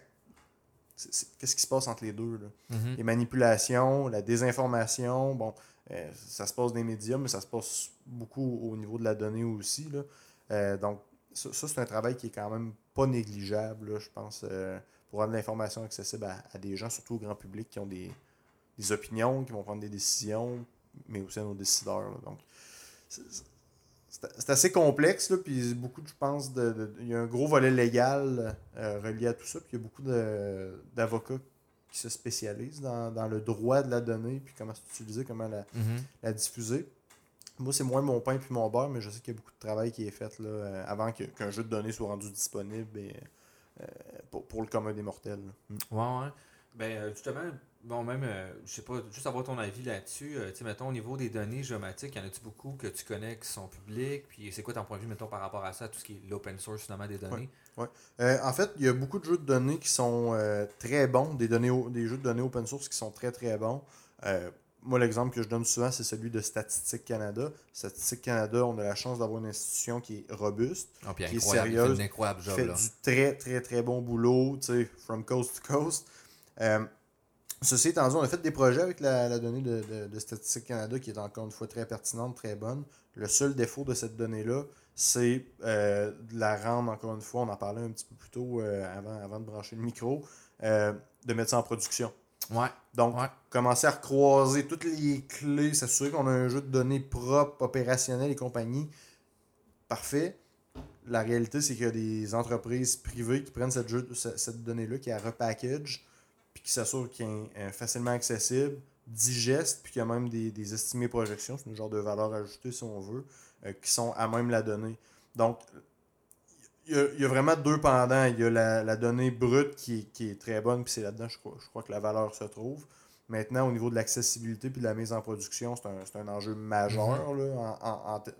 qu'est-ce qui se passe entre les deux. Là? Mhm. les manipulations, la désinformation, bon, euh, ça se passe des médias, mais ça se passe beaucoup au niveau de la donnée aussi. Là. Euh, donc, ça, ça, c'est un travail qui est quand même pas négligeable, là, je pense, euh, pour rendre l'information accessible à, à des gens, surtout au grand public, qui ont des, des opinions, qui vont prendre des décisions, mais aussi à nos décideurs. là. Donc, c'est- assez complexe, là, puis beaucoup, je pense, de, de- il y a un gros volet légal euh, relié à tout ça, puis il y a beaucoup d'avocats qui se spécialisent dans, dans le droit de la donnée, puis comment l'utiliser, comment la, Mhm. la diffuser. Moi, c'est moins mon pain puis mon beurre, mais je sais qu'il y a beaucoup de travail qui est fait là, euh, avant qu'un jeu de données soit rendu disponible et, euh, pour, pour le commun des mortels. Mm. Ouais, ouais. Ben, justement, bon, même, euh, je sais pas, juste avoir ton avis là-dessus. euh, tu sais, mettons, au niveau des données géomatiques, y en a-tu beaucoup que tu connais qui sont publics? Puis c'est quoi ton point de vue, mettons, par rapport à ça, tout ce qui est l'open source, finalement, des données? Euh, en fait, il y a beaucoup de jeux de données qui sont euh, très bons, des, données, des jeux de données open source qui sont très très bons. Euh, moi, l'exemple que je donne souvent, c'est celui de Statistique Canada. Statistique Canada, on a la chance d'avoir une institution qui est robuste, Ah, Qui est fait sérieuse, qui job, fait là. du très très très bon boulot, tu sais, from coast to coast. Ceci étant dit, on a fait des projets avec la, la donnée de, de- de Statistique Canada qui est encore une fois très pertinente, très bonne. Le seul défaut de cette donnée-là, c'est euh, de la rendre, encore une fois, on en parlait un petit peu plus tôt euh, avant, avant de brancher le micro, euh, de mettre ça en production. Ouais, Donc, ouais. commencer à recroiser toutes les clés, s'assurer qu'on a un jeu de données propre, opérationnel et compagnie. Parfait. La réalité, c'est qu'il y a des entreprises privées qui prennent cette, jeu- cette donnée-là, qui la repackage, qui s'assurent qu'il est euh, facilement accessible, digeste, puis qu'il y a même des, des estimées projections, c'est un genre de valeur ajoutée si on veut, euh, qui sont à même la donnée. Donc, il y, a, il y a vraiment deux pendants. Il y a la, la donnée brute qui, est- qui est très bonne, puis c'est là-dedans, je crois, je crois que la valeur se trouve. Maintenant, au niveau de l'accessibilité puis de la mise en production, c'est un, enjeu majeur là, en- en- en te-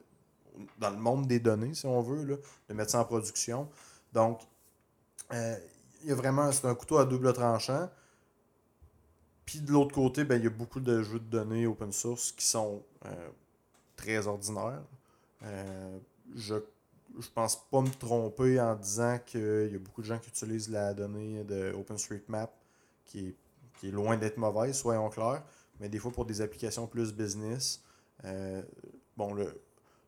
dans le monde des données, si on veut, là, de mettre ça en production. Donc, euh, il y a vraiment, c'est un couteau à double tranchant. Puis de l'autre côté, ben, il y a beaucoup de jeux de données open source qui sont euh, très ordinaires. Euh, je je pense pas me tromper en disant qu'il y a beaucoup de gens qui utilisent la donnée de OpenStreetMap qui est, qui est loin d'être mauvaise, soyons clairs, mais des fois pour des applications plus business, euh, bon, le,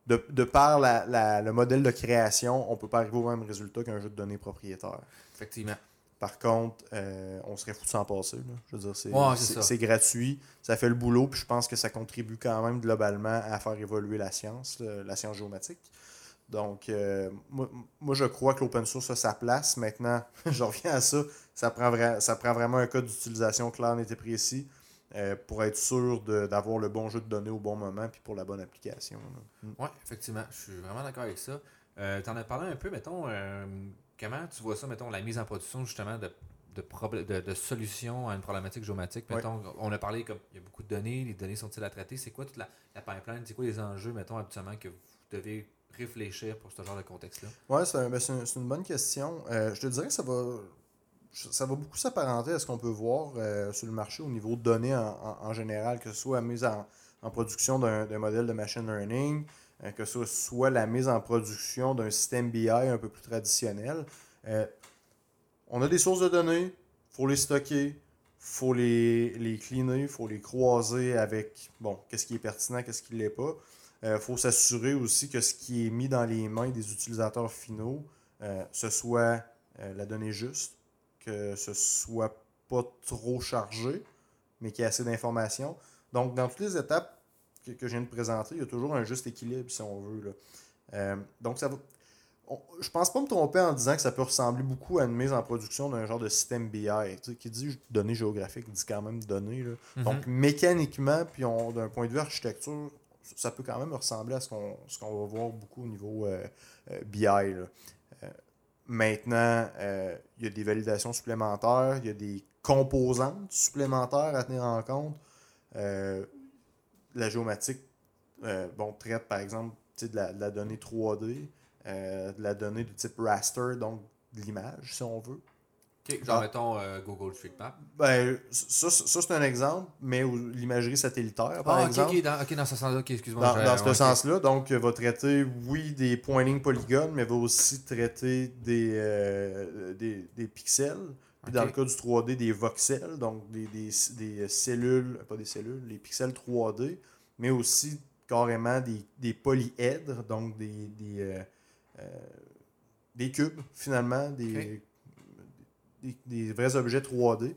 de, de par la- la- le modèle de création, on peut pas arriver au même résultat qu'un jeu de données propriétaire. Effectivement. Par contre, euh, on serait fou de s'en passer. là. Je veux dire, c'est Ouais, c'est c'est- ça. c'est gratuit, ça fait le boulot, puis je pense que ça contribue quand même globalement à faire évoluer la science, là, la science géomatique. Donc, euh, moi, moi, je crois que l'open source a sa place. Maintenant, je reviens à ça, ça prend, vra- ça prend vraiment un cas d'utilisation clair, net et précis euh, pour être sûr de- d'avoir le bon jeu de données au bon moment, puis pour la bonne application. là. Mm. Ouais, effectivement, je suis vraiment d'accord avec ça. Euh, T'en as parlé un peu, mettons, euh, comment tu vois ça, mettons, la mise en production justement de, de, de, de solutions à une problématique géomatique? Ouais. Mettons, on a parlé comme il y a beaucoup de données, les données sont-ils à traiter, c'est quoi toute la, la pipeline, c'est quoi les enjeux, mettons, habituellement que vous devez réfléchir pour ce genre de contexte-là? C'est un- ben, c'est un- c'est une bonne question. Euh, je te dirais que ça va, ça va beaucoup s'apparenter à ce qu'on peut voir euh, sur le marché au niveau de données en, en- en général, que ce soit la mise en, en production d'un d'un modèle de machine learning, que ce soit la mise en production d'un système BI un peu plus traditionnel. Euh, on a des sources de données, il faut les stocker, faut les, les cleaner, il faut les croiser avec, bon, qu'est-ce qui est pertinent, qu'est-ce qui ne l'est pas. Il faut s'assurer aussi que ce qui est mis dans les mains des utilisateurs finaux, euh, ce soit euh, la donnée juste, que ce soit pas trop chargé, mais qui a assez d'informations. Donc, dans toutes les étapes que, que je viens de présenter, il y a toujours un juste équilibre, si on veut. Là. Euh, donc, ça va. on- je pense pas me tromper en disant que ça peut ressembler beaucoup à une mise en production d'un genre de système BI. qui dit données géographiques, dit quand même données. là. Mhm. Donc, mécaniquement, puis on- d'un point de vue architecture, ça peut quand même ressembler à ce qu'on va voir beaucoup au niveau euh, euh, BI. là. Maintenant, il y a des validations supplémentaires, il y a des composantes supplémentaires à tenir en compte. Euh, la géomatique euh, bon, traite, par exemple, de la, de la donnée 3D, euh, de la donnée de type raster, donc de l'image, si on veut. Ok, genre, Ah. mettons euh, Google Street Map. Ben, ça, ça, c'est un exemple, mais l'imagerie satellitaire, par Ah, exemple. ok, dans, ok, dans ce sens-là, excuse-moi. Dans, ce sens-là, donc, euh, va traiter, oui, des pointing polygones, mais va aussi traiter des, euh, des, des pixels. Puis dans le cas du 3D, des voxels, donc des, des, des cellules, pas des cellules, les pixels 3D, mais aussi carrément des, des polyèdres, donc des, des, euh, euh, des cubes, finalement, des, des, des vrais objets 3D.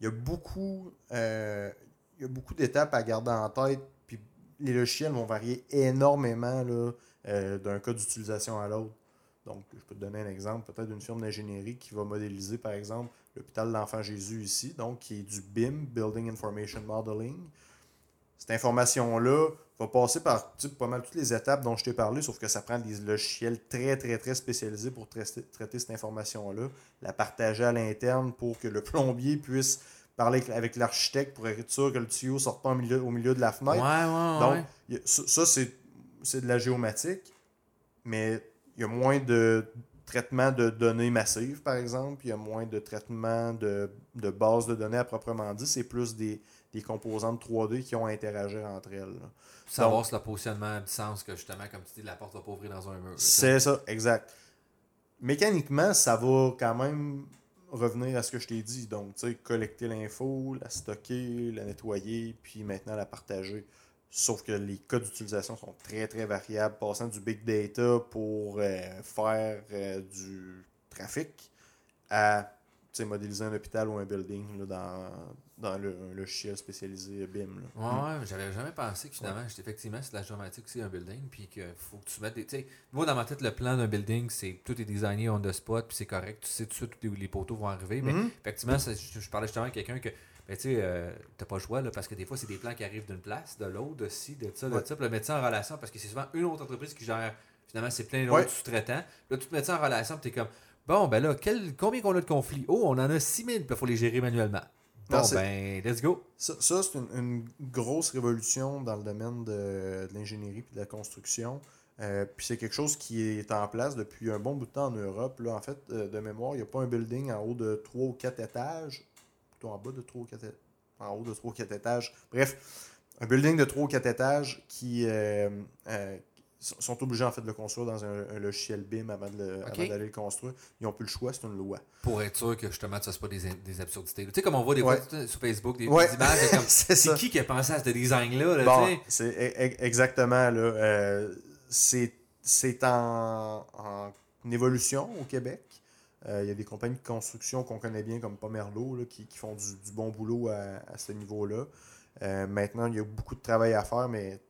Il y a beaucoup, euh, il y a beaucoup d'étapes à garder en tête, puis les logiciels vont varier énormément là, euh, d'un cas d'utilisation à l'autre. Donc, je peux te donner un exemple, peut-être d'une firme d'ingénierie qui va modéliser, par exemple, l'hôpital de l'Enfant Jésus ici, donc qui est du BIM, Building Information Modeling. Cette information-là va passer par tu sais, pas mal toutes les étapes dont je t'ai parlé, sauf que ça prend des logiciels très, très, très spécialisés pour traiter, traiter cette information-là, la partager à l'interne pour que le plombier puisse parler avec- l'architecte pour être sûr que le tuyau ne sorte pas au milieu, au milieu de la fenêtre. ouais, Donc, ouais. ça, ça, c'est, c'est de la géomatique, mais il y a moins de traitement de données massives, par exemple. Il y a moins de traitement de, de bases de données à proprement dit. C'est plus des, des composantes 3D qui ont à interagir entre elles. là. Savoir Donc- si le positionnement a du sens que justement, comme tu dis, la porte va pas ouvrir dans un mur. C'est ça, exact. Mécaniquement, ça va quand même revenir à ce que je t'ai dit. Donc, tu sais, collecter l'info, la stocker, la nettoyer, puis maintenant la partager. Sauf que les cas d'utilisation sont très, très variables, passant du big data pour euh, faire euh, du trafic à tu sais, modéliser un hôpital ou un building là, dans, dans le, un logiciel spécialisé BIM. là. Ouais, ouais, j'avais jamais pensé que finalement, j'étais effectivement, c'est de la géomatique aussi, un building, puis qu'il faut que tu mettes des. Tu sais, moi, dans ma tête, le plan d'un building, c'est tout est designé on the spot, puis c'est correct, tu sais tout de suite où les poteaux vont arriver, mais Mhm. effectivement, ça, je, je parlais justement à quelqu'un que. Ben, tu sais, euh, t'as pas le choix, là, parce que des fois, c'est des plans qui arrivent d'une place, de l'autre, de ci, de ça, de Ouais. ça, puis le mettre ça en relation, parce que c'est souvent une autre entreprise qui gère, finalement, c'est plein Ouais. d'autres sous-traitants. Là, tu te mets ça en relation, puis t'es comme, bon, ben là, quel, combien qu'on a de conflits? Oh, on en a 6000, puis il faut les gérer manuellement. Bon, Non, ben, let's go. Ça, ça, c'est une, une grosse révolution dans le domaine de, de l'ingénierie et de la construction. Euh, puis c'est quelque chose qui est en place depuis un bon bout de temps en Europe. Là, en fait, euh, de mémoire, il n'y a pas un building en haut de 3 ou 4 étages. Plutôt en bas de 3 ou 4 étages. En haut de 3 ou 4 étages. Bref, un building de 3 ou 4 étages qui euh, euh, sont obligés en fait de le construire dans un, un logiciel BIM avant le- d'aller le construire. Ils n'ont plus le choix, c'est une loi. Pour être sûr que justement, tu fasses pas des, des absurdités. Tu sais, comme on voit des Ouais. fois sur Facebook, des, Ouais. des images, c'est comme, C'est ça. c'est qui qui a pensé à ce design-là, là, Bon, c'est e- e- exactement là. euh, c'est c'est en, en évolution au Québec. Euh, Il y a des compagnies de construction qu'on connaît bien comme Pomerleau là, qui, font du, bon boulot à, à ce niveau-là. Euh, maintenant, il y a beaucoup de travail à faire, mais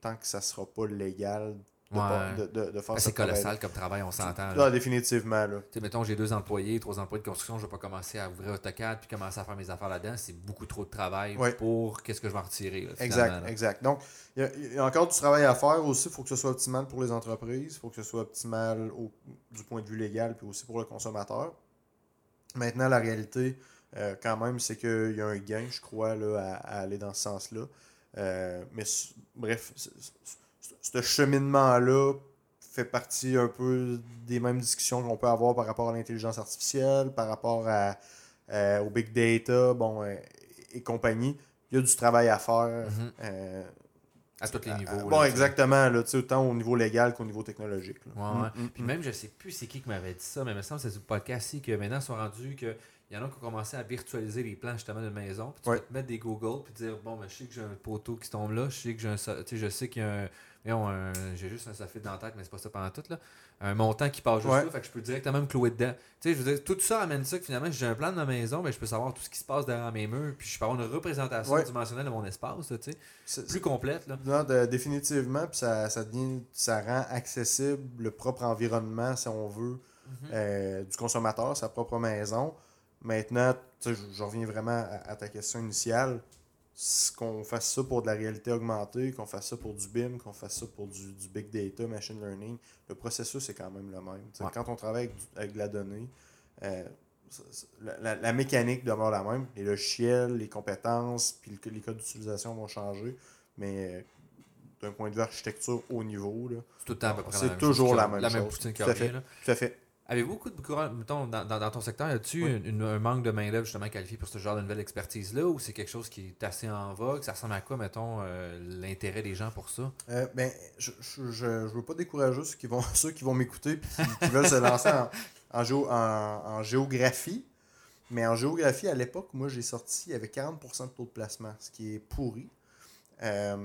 tant que ça ne sera pas légal de, Ouais. pas- de, de- de faire Ben, ce c'est colossal comme travail, on s'entend. Ah, là. définitivement. Là. Tu sais, mettons, j'ai deux employés, trois employés de construction, je vais pas commencer à ouvrir AutoCAD puis commencer à faire mes affaires là-dedans. C'est beaucoup trop de travail Ouais. pour qu'est-ce que je vais en retirer. là, Exact, là. exact. Donc, il y, a- il y a encore du travail à faire aussi. Il faut que ce soit optimal pour les entreprises. Il faut que ce soit optimal au- du point de vue légal, puis aussi pour le consommateur. Maintenant, la réalité, euh, quand même, c'est qu'il y a un gain, je crois, là, à, à aller dans ce sens-là. Euh, mais c- bref, c- ce cheminement-là fait partie un peu des mêmes discussions qu'on peut avoir par rapport à l'intelligence artificielle, par rapport à, euh, au big data, bon, euh, et compagnie. Il y a du travail à faire. Mhm. euh, À tous les niveaux. à- là, bon, sais. exactement, là, autant au niveau légal qu'au niveau technologique. là. Ouais. Mm, mm, Puis mm. même, je sais plus c'est qui qui m'avait dit ça, mais il me semble que c'est le podcast ici que maintenant, ils sont rendus qu'ils Il y en a qui ont commencé à virtualiser les plans justement de maison. Puis tu peux te mettre des Google puis dire bon, ben, je sais que j'ai un poteau qui tombe là, je sais que j'ai un. Je sais qu'il y a un j'ai juste un soffit dans la tête, mais c'est pas ça pendant tout. Là. Un montant qui passe juste là, fait que je peux directement me clouer dedans. Tu sais, je veux dire, tout ça amène ça que finalement, j'ai un plan de ma maison, mais je peux savoir tout ce qui se passe derrière mes murs, puis je peux avoir une représentation dimensionnelle de mon espace, tu sais. Plus complète. Là. Non, définitivement, puis ça, ça, devient, ça rend accessible le propre environnement, si on veut, mhm. euh, du consommateur, sa propre maison. Maintenant, je, je reviens vraiment à ta question initiale qu'on fasse ça pour de la réalité augmentée, qu'on fasse ça pour du BIM, qu'on fasse ça pour du, big data, machine learning, le processus est quand même le même. Quand on travaille avec, la donnée, euh, la, mécanique demeure la même. Les logiciels, les compétences, puis les codes d'utilisation vont changer, mais euh, d'un point de vue architecture haut niveau, c'est toujours la même, chose. Tout à fait. Tout à fait. Avez-vous beaucoup de mettons, dans, dans, ton secteur, as-tu un manque de main-d'œuvre justement qualifiée pour ce genre de nouvelle expertise-là ou c'est quelque chose qui est assez en vogue? Ça ressemble à quoi, mettons, euh, l'intérêt des gens pour ça? Euh, ben, je ne veux pas décourager ceux qui vont, ceux qui vont m'écouter et qui, veulent se lancer en, en, géographie. Mais en géographie, à l'époque, moi, j'ai sorti, il y avait 40% de taux de placement, ce qui est pourri. Euh,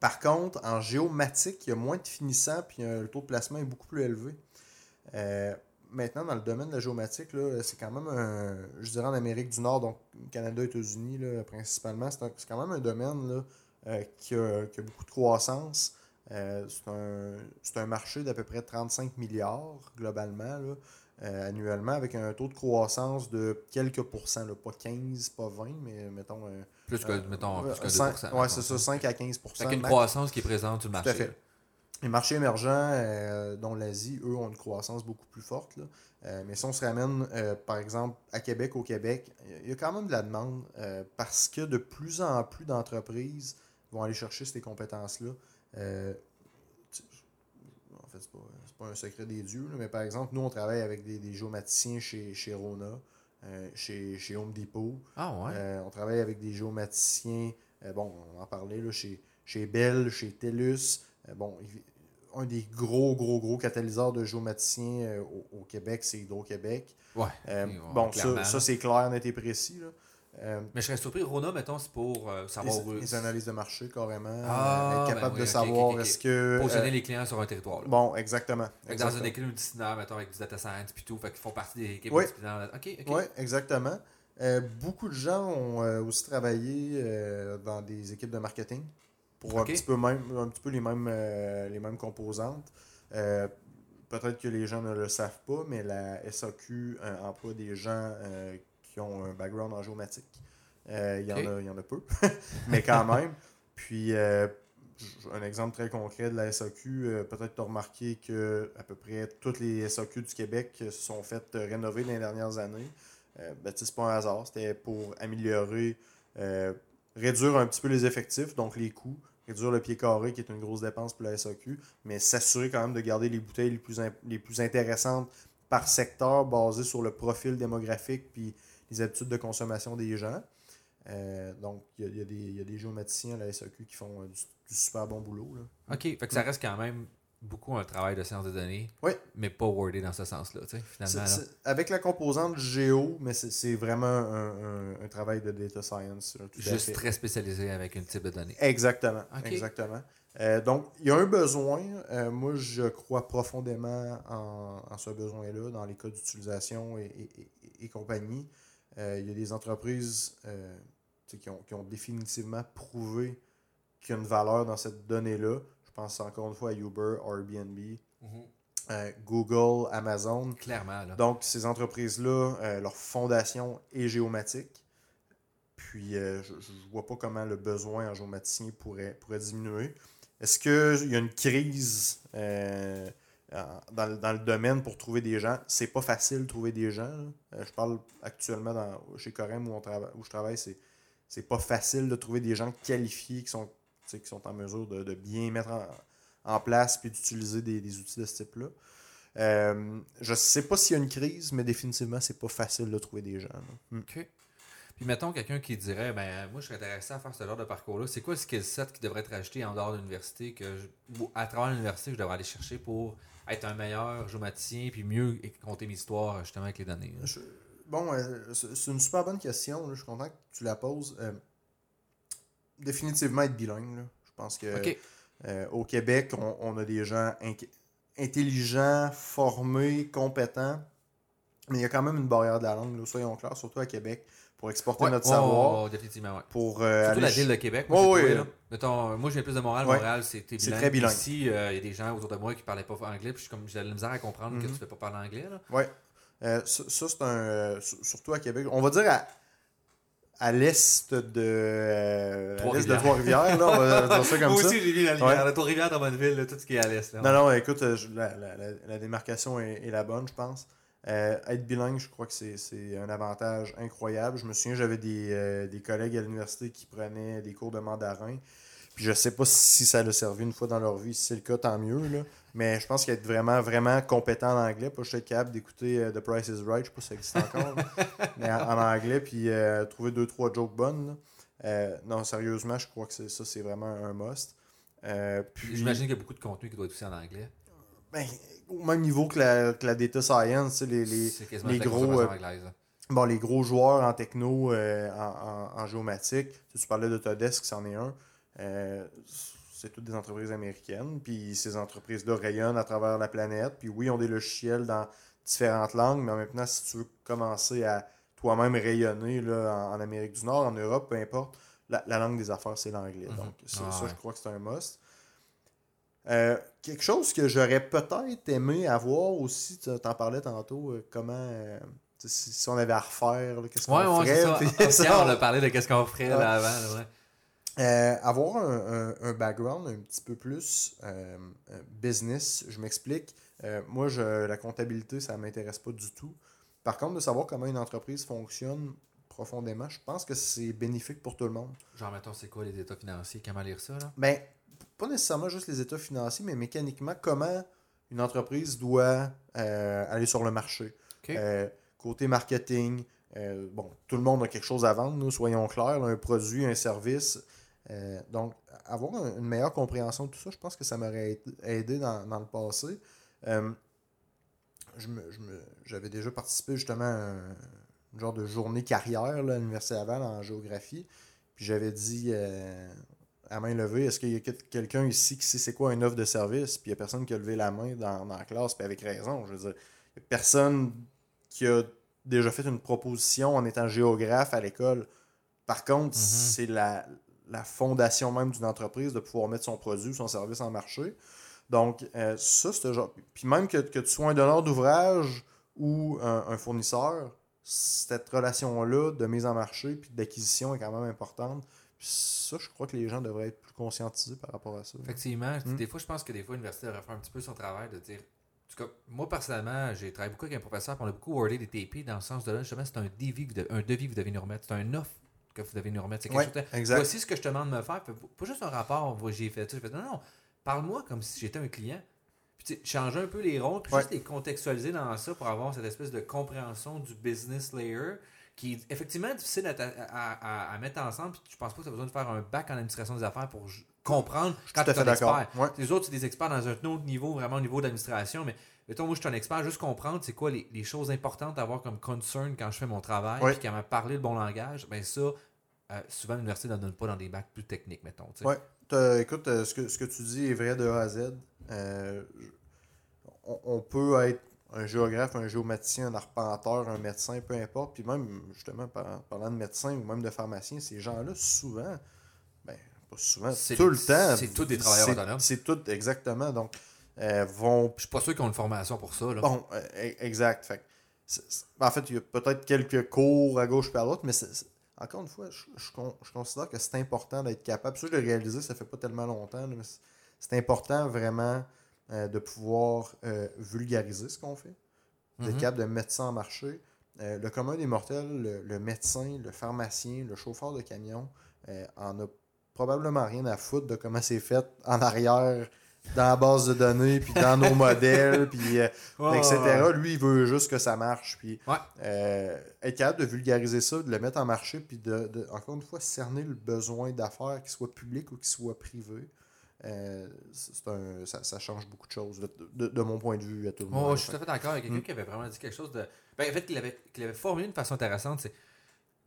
par contre, en géomatique, il y a moins de finissants puis le taux de placement est beaucoup plus élevé. Euh, maintenant, dans le domaine de la géomatique, c'est quand même un, je dirais en Amérique du Nord, donc Canada, États-Unis principalement, c'est quand même un domaine là, euh, qui, a, beaucoup de croissance. Euh, c'est un, marché d'à peu près 35 milliards globalement, annuellement, avec un taux de croissance de quelques pourcents, pas 15, pas 20, mais mettons. plus que, mettons, plus que 2%. Oui, c'est ça, 5 à 15 C'est une croissance qui est présente sur le marché. Les marchés émergents, euh, dont l'Asie, eux, ont une croissance beaucoup plus forte. Euh, mais si on se ramène, euh, par exemple, à Québec, au Québec, il y a quand même de la demande parce que de plus en plus d'entreprises vont aller chercher ces compétences-là. en fait, c'est pas, pas un secret des dieux, mais par exemple, nous, on travaille avec des, des géomaticiens chez, chez Rona, chez, chez Home Depot. Ah ouais? on travaille avec des géomaticiens, bon, on en parlait, là, chez, chez Bell, chez TELUS. Euh, bon, un des gros, gros, gros catalyseurs de géomaticiens euh, au, Québec, c'est Hydro-Québec. Ouais. Euh, bon, ça, ça c'est clair, net et précis. mais je serais surpris, Rona, mettons, c'est pour savoir les, les, analyses de marché, carrément. Ah, être ben capable de savoir est-ce que. Positionner les clients sur un territoire. Bon, exactement. Dans une équipe multidisciplinaire, mettons, avec du data science puis tout, fait qu'ils font partie des équipes oui. multidisciplinaires. OK, OK. Oui, exactement. beaucoup de gens ont aussi travaillé dans des équipes de marketing pour un, petit peu même, un petit peu les mêmes, euh, les mêmes composantes. Euh, peut-être que les gens ne le savent pas, mais la SAQ euh, emploie des gens qui ont un background en géomatique. Il y, y, en a peu, mais quand même. Puis, un exemple très concret de la SAQ, peut-être tu as remarqué que à peu près toutes les SAQ du Québec se sont faites rénover dans les dernières années. ben, c'est pas un hasard, c'était pour améliorer réduire un petit peu les effectifs, donc les coûts, réduire le pied carré, qui est une grosse dépense pour la SAQ, mais s'assurer quand même de garder les bouteilles les plus, intéressantes par secteur, basées sur le profil démographique puis les habitudes de consommation des gens. Euh, donc, il y, a des géomaticiens à la SAQ qui font du, super bon boulot. OK, ça reste quand même beaucoup un travail de science de données, oui. mais pas wordé dans ce sens-là, finalement. avec la composante géo, mais c'est vraiment un, travail de data science. Juste très spécialisé avec un type de données. Exactement. Exactement. Euh, donc, il y a un besoin. Euh, moi, je crois profondément en, ce besoin-là, dans les cas d'utilisation et, compagnie. Euh, il y a des entreprises qui ont, qui, ont, définitivement prouvé qu'il y a une valeur dans cette donnée-là pense encore une fois à Uber, Airbnb, mhm. euh, Google, Amazon. Clairement. Donc, ces entreprises-là, euh, leur fondation est géomatique. Puis, euh, je ne vois pas comment le besoin en géomaticien pourrait, pourrait diminuer. Est-ce qu'il y a une crise dans, le domaine pour trouver des gens? C'est pas facile de trouver des gens. je parle actuellement dans, chez Corem où, on où je travaille, c'est c'est pas facile de trouver des gens qualifiés qui sont qui sont en mesure de, bien mettre en, place puis d'utiliser des, outils de ce type-là. Euh, je ne sais pas s'il y a une crise, mais définitivement, c'est pas facile de trouver des gens. Hmm. OK. Puis mettons quelqu'un qui dirait ben moi je serais intéressé à faire ce genre de parcours-là. C'est quoi le skill set qui devrait être acheté en dehors de l'université que à travers l'université je devrais aller chercher pour être un meilleur géomaticien puis mieux compter mes histoires justement avec les données? bon, euh, c'est une super bonne question. Je suis content que tu la poses. Euh, définitivement être bilingue. Je pense que au Québec, on, a des gens intelligents, formés, compétents. Mais il y a quand même une barrière de la langue, soyons clairs, surtout à Québec pour exporter notre savoir. Oh, définitivement, ouais. Pour, euh, Surtout la ville de Québec. Moi, oh, oui, Mettons, moi, je viens plus de Montréal. Montréal, c'est très bilingue. Ici, euh, il y a des gens autour de moi qui ne parlaient pas anglais. Puis j'ai la misère à comprendre que mhm. tu ne fais pas parler anglais. Oui. Euh, ça, c'est un. surtout à Québec. On va dire à, à l'est de l'est de Trois-Rivières. on va dire ça comme Moi aussi, j'ai vu la rivière. Trois-Rivières, dans ville, tout ce qui est à l'est. Non, non, écoute, la, la, la, démarcation est, est, la bonne, je pense. Euh, être bilingue, je crois que c'est un avantage incroyable. Je me souviens, j'avais des, euh, des, collègues à l'université qui prenaient des cours de mandarin. Puis je sais pas si ça leur servi une fois dans leur vie. Si c'est le cas, tant mieux. Là. Mais je pense qu'être vraiment, vraiment compétent en anglais, pas juste être capable d'écouter euh, The Price is Right, je sais pas si ça existe encore. mais en, anglais, puis trouver deux, trois jokes bonnes. non, sérieusement, je crois que ça, c'est vraiment un must. J'imagine qu'il y a beaucoup de contenu qui doit être aussi en anglais. Ben, au même niveau que la, que la data science, les, les, les gros. Euh, bon, les gros joueurs en techno, euh, en, en, géomatique, tu parlais d'Autodesk, c'en est un. C'est toutes des entreprises américaines. Puis ces entreprises-là rayonnent à travers la planète. Puis oui, ils ont des logiciels dans différentes langues, mais maintenant, si tu veux commencer à toi-même rayonner là, en, Amérique du Nord, en Europe, peu importe, la, langue des affaires, c'est l'anglais. Mhm. Donc, ça, ah je crois que c'est un must. Euh, quelque chose que j'aurais peut-être aimé avoir aussi, tu en parlais tantôt, euh, comment. Euh, si, on avait à refaire, qu'est-ce qu'on ferait. Ça. on a parlé de qu'est-ce qu'on ferait là, avant. Avoir un, background un petit peu plus business, je m'explique. moi, je, la comptabilité, ça ne m'intéresse pas du tout. Par contre, de savoir comment une entreprise fonctionne profondément, je pense que c'est bénéfique pour tout le monde. Genre, mettons, c'est quoi les états financiers? Comment lire ça? Là? Ben, pas nécessairement juste les états financiers, mais mécaniquement, comment une entreprise doit euh, aller sur le marché. Euh, côté marketing, euh, bon, tout le monde a quelque chose à vendre, nous, soyons clairs, un produit, un service. Donc, avoir une meilleure compréhension de tout ça, je pense que ça m'aurait aidé dans, le passé. J'avais déjà participé justement à un, genre de journée carrière à l'Université Laval en géographie. Puis j'avais dit à main levée, est-ce qu'il y a quelqu'un ici qui sait c'est quoi une offre de service? Puis il n'y a personne qui a levé la main dans, la classe, puis avec raison. Je veux dire, il n'y a personne qui a déjà fait une proposition en étant géographe à l'école. Par contre, mhm. c'est la, fondation même d'une entreprise de pouvoir mettre son produit ou son service en marché. Donc, euh, ça, c'est genre. Puis même que, tu sois un donneur d'ouvrage ou un, fournisseur, cette relation-là de mise en marché puis d'acquisition est quand même importante ça, je crois que les gens devraient être plus conscientisés par rapport à ça. Effectivement. Hmm. Des fois, je pense que des fois, l'université devrait faire un petit peu son travail de dire. En tout cas, moi, personnellement, j'ai travaillé beaucoup avec un professeur, on a beaucoup wordé des TP dans le sens de là, justement, c'est un devis, un devis que vous devez nous remettre. C'est un offre que vous devez nous remettre. C'est quelque chose Voici ce que je te demande de me faire. Pas juste un rapport, j'ai fait ça. non, non, parle-moi comme si j'étais un client. Puis changer un peu les rôles, puis juste les contextualiser dans ça pour avoir cette espèce de compréhension du business layer qui est effectivement difficile à, à, mettre ensemble. Puis je pense pas que tu as besoin de faire un bac en administration des affaires pour comprendre quand tu es un expert. Les autres, c'est des experts dans un autre niveau, vraiment au niveau d'administration. Mais mettons, moi, je suis un expert, juste comprendre c'est quoi les, choses importantes à avoir comme concern quand je fais mon travail, puis qu'à m'a parlé le bon langage, ben ça, euh, souvent l'université ne donne pas dans des bacs plus techniques, mettons. Oui. Écoute, euh, ce, que, ce que tu dis est vrai de A à Z. Euh, on, peut être un géographe, un géomaticien, un arpenteur, un médecin, peu importe. Puis même, justement, parlant de médecin ou même de pharmacien, ces gens-là, souvent, ben, pas souvent, tout le temps. C'est tous des travailleurs autonomes. C'est tout, exactement. Donc, euh, vont. Je suis pas sûr qu'ils ont une formation pour ça. Là. Bon, euh, e, exact. Fait, en fait, il y a peut-être quelques cours à gauche et à l'autre, mais encore une fois, je, considère que c'est important d'être capable. Ça, je l'ai réalisé, ça fait pas tellement longtemps, mais c'est important vraiment euh, de pouvoir euh, vulgariser ce qu'on fait, d'être mhm. capable de mettre ça en marché. Euh, le commun des mortels, le, médecin, le pharmacien, le chauffeur de camion, en a probablement rien à foutre de comment c'est fait en arrière dans la base de données, puis dans nos modèles, puis etc. Lui, il veut juste que ça marche. Puis être capable de vulgariser ça, de le mettre en marché, puis de, encore une fois, cerner le besoin d'affaires, qu'il soit public ou qu'il soit privé. euh, un, ça, ça change beaucoup de choses de, de- de mon point de vue à tout le Oh, monde. je suis tout à fait d'accord avec quelqu'un Mm. qui avait vraiment dit quelque chose de. Ben, en fait, qu'il avait, qu'il avait formulé d'une façon intéressante, c'est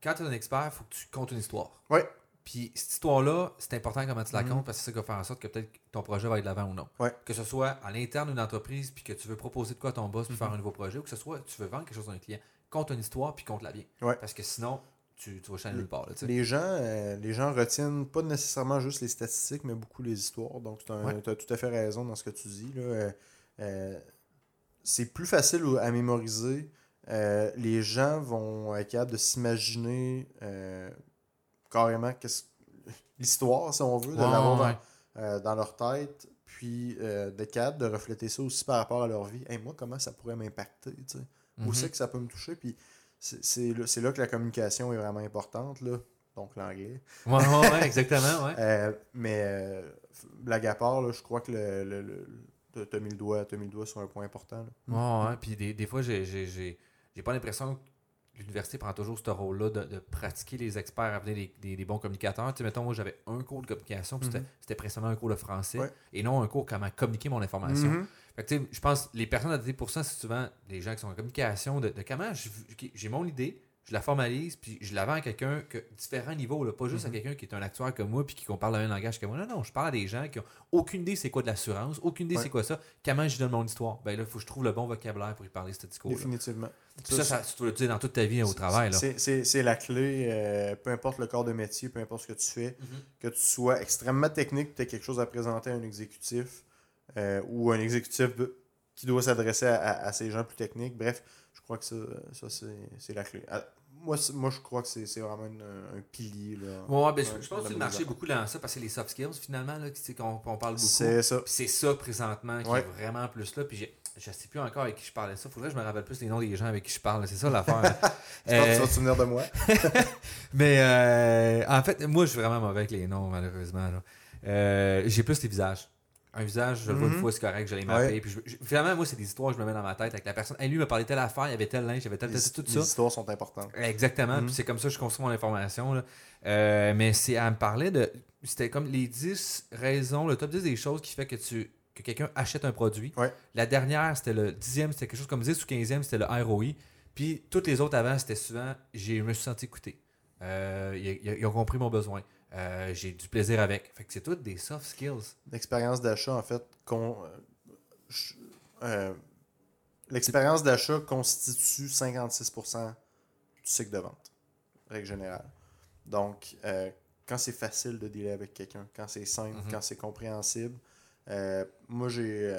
quand tu es un expert, il faut que tu comptes une histoire. Ouais. Puis cette histoire-là, c'est important comment tu la Mhm. comptes parce que c'est ça qui va faire en sorte que peut-être ton projet va être de l'avant ou non. Ouais. Que ce soit à l'interne d'une entreprise, puis que tu veux proposer de quoi à ton boss, puis Mhm. faire un nouveau projet, ou que ce soit tu veux vendre quelque chose à un client. Compte une histoire, puis compte-la bien. Ouais. Parce que sinon, tu, tu vas chaîner nulle part. Là. Les gens, euh, les gens retiennent pas nécessairement juste les statistiques, mais beaucoup les histoires. Donc, tu Ouais. as tout à fait raison dans ce que tu dis. Euh, euh, c'est plus facile à mémoriser. Les gens vont être capables de s'imaginer carrément qu'est-ce- l'histoire, si on veut, de Ouais, l'avoir ouais, dans, euh, dans leur tête, puis euh, d'être capable de refléter ça aussi par rapport à leur vie. Hey, moi, comment ça pourrait m'impacter? tu sais? Où Mhm. c'est que ça peut me toucher? Puis c'est là, là que la communication est vraiment importante, là. donc l'anglais. Ouais, ouais, ouais, exactement. Ouais. Euh, mais euh, blague à part, là, je crois que le, le, le- t'as mis le doigt, t'as mis le doigt sur un point important. là. Ouais, ouais. Puis des, des fois, j'ai pas l'impression que l'université prend toujours ce rôle-là de, de pratiquer les experts à des, des- des bons communicateurs. Tu sais, mettons, moi, j'avais un cours de communication, puis c'était, Mhm. c'était précisément un cours de français, Ouais. et non un cours comment communiquer mon information. Mhm. Fait que, tu sais, je pense les personnes pour ça, c'est souvent les gens qui sont en communication, de, de comment je- j'ai mon idée, je la formalise, puis je la vends à quelqu'un que différents niveaux, là, pas juste à Mhm. quelqu'un qui est un actuaire comme moi, puis qui parle le même langage que moi. Non, non, je parle à des gens qui ont aucune idée c'est quoi de l'assurance, aucune idée Ouais. c'est quoi ça, comment je donne mon histoire. Ben là, il faut que je trouve le bon vocabulaire pour y parler ce discours. Définitivement. Puis ça, ça, tu le dans toute ta vie au travail. Là. C'est- la clé, euh, peu importe le corps de métier, peu importe ce que tu fais, Mhm. que tu sois extrêmement technique, tu as quelque chose à présenter à un exécutif euh, ou un exécutif qui doit s'adresser à, à- à ces gens plus techniques. Bref, je crois que ça, ça c'est c'est la clé. Ah, moi, moi, je crois que c'est vraiment une- un pilier. Là, Ouais, ben, je- pense que le marché est beaucoup dans ça parce que c'est les soft skills finalement là, qu'on parle beaucoup. C'est ça. C'est ça présentement qui Ouais. est vraiment plus là. Puis j'ai- je sais plus encore avec qui je parlais ça. Faudrait que je me rappelle plus les noms des gens avec qui je parle. C'est ça l'affaire. Je pense que Euh, tu vas te souvenir de moi? mais euh, en fait, moi, je suis vraiment mauvais avec les noms, malheureusement. Euh, j'ai plus les visages. Un visage, je le vois une Mhm. fois, c'est correct, je l'ai mappé. Ouais. Puis je- je- finalement, moi, c'est des histoires que je me mets dans ma tête avec la personne. Hey, lui me parlait telle affaire, il y avait tel linge, il y avait tel, Les, tel, tout les ça. histoires sont importantes. Exactement. Mhm. Puis c'est comme ça que je construis mon information. là. Euh, mais c'est elle me parlait de. C'était comme les 10 raisons, le top 10 des choses qui fait que tu que quelqu'un achète un produit. Ouais. La dernière, c'était le dixième, c'était quelque chose comme 10 ou 15e, c'était le ROI. Puis toutes les autres avant, c'était souvent j'ai je me suis senti écouté. Euh, ils, ont compris mon besoin. Euh, j'ai du plaisir avec. Fait que c'est toutes des soft skills. L'expérience d'achat, en fait, euh, l'expérience d'achat constitue 56% du cycle de vente, règle générale. Donc, quand c'est facile de dealer avec quelqu'un, quand c'est simple, Mhm. quand c'est compréhensible, moi, j'ai,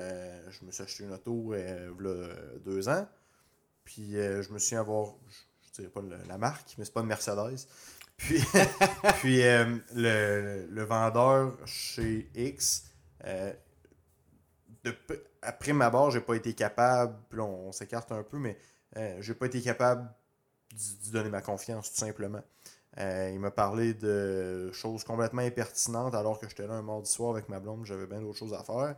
je me suis acheté une auto euh, v'là deux ans, puis je me suis avoir, je dirais pas la marque, mais c'est pas une Mercedes. Puis, puis euh, le, le vendeur chez X, euh, après ma barre, j'ai pas été capable, on, s'écarte un peu, mais euh, j'ai pas été capable d'y donner ma confiance, tout simplement. Il m'a parlé de choses complètement impertinentes alors que j'étais là un mardi soir avec ma blonde, j'avais bien d'autres choses à faire.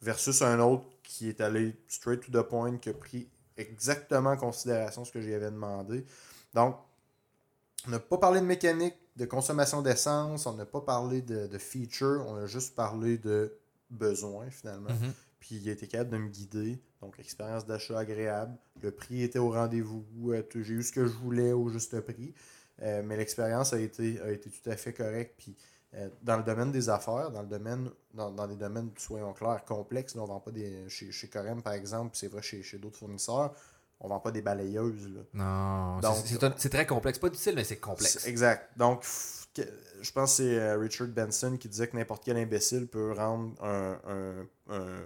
Versus un autre qui est allé straight to the point, qui a pris exactement en considération ce que j'y avais demandé. Donc, on n'a pas parlé de mécanique, de consommation d'essence, on n'a pas parlé de, de feature, on a juste parlé de besoin finalement. Mhm. Puis il a été capable de me guider. Donc, expérience d'achat agréable. Le prix était au rendez-vous. Euh, J'ai eu ce que je voulais au juste prix. Euh, mais l'expérience a été, a été tout à fait correcte. Puis euh, dans le domaine des affaires, dans le domaine, dans, dans des domaines, soyons clairs, complexes, là, on vend pas des. Chez, chez Corem, par exemple, puis c'est vrai chez, chez d'autres fournisseurs, on vend pas des balayeuses. Là. Non, Donc- c'est- très complexe. Pas difficile, mais c'est complexe. Exact. Donc, je pense que c'est euh, Richard Benson qui disait que n'importe quel imbécile peut rendre un, un- un-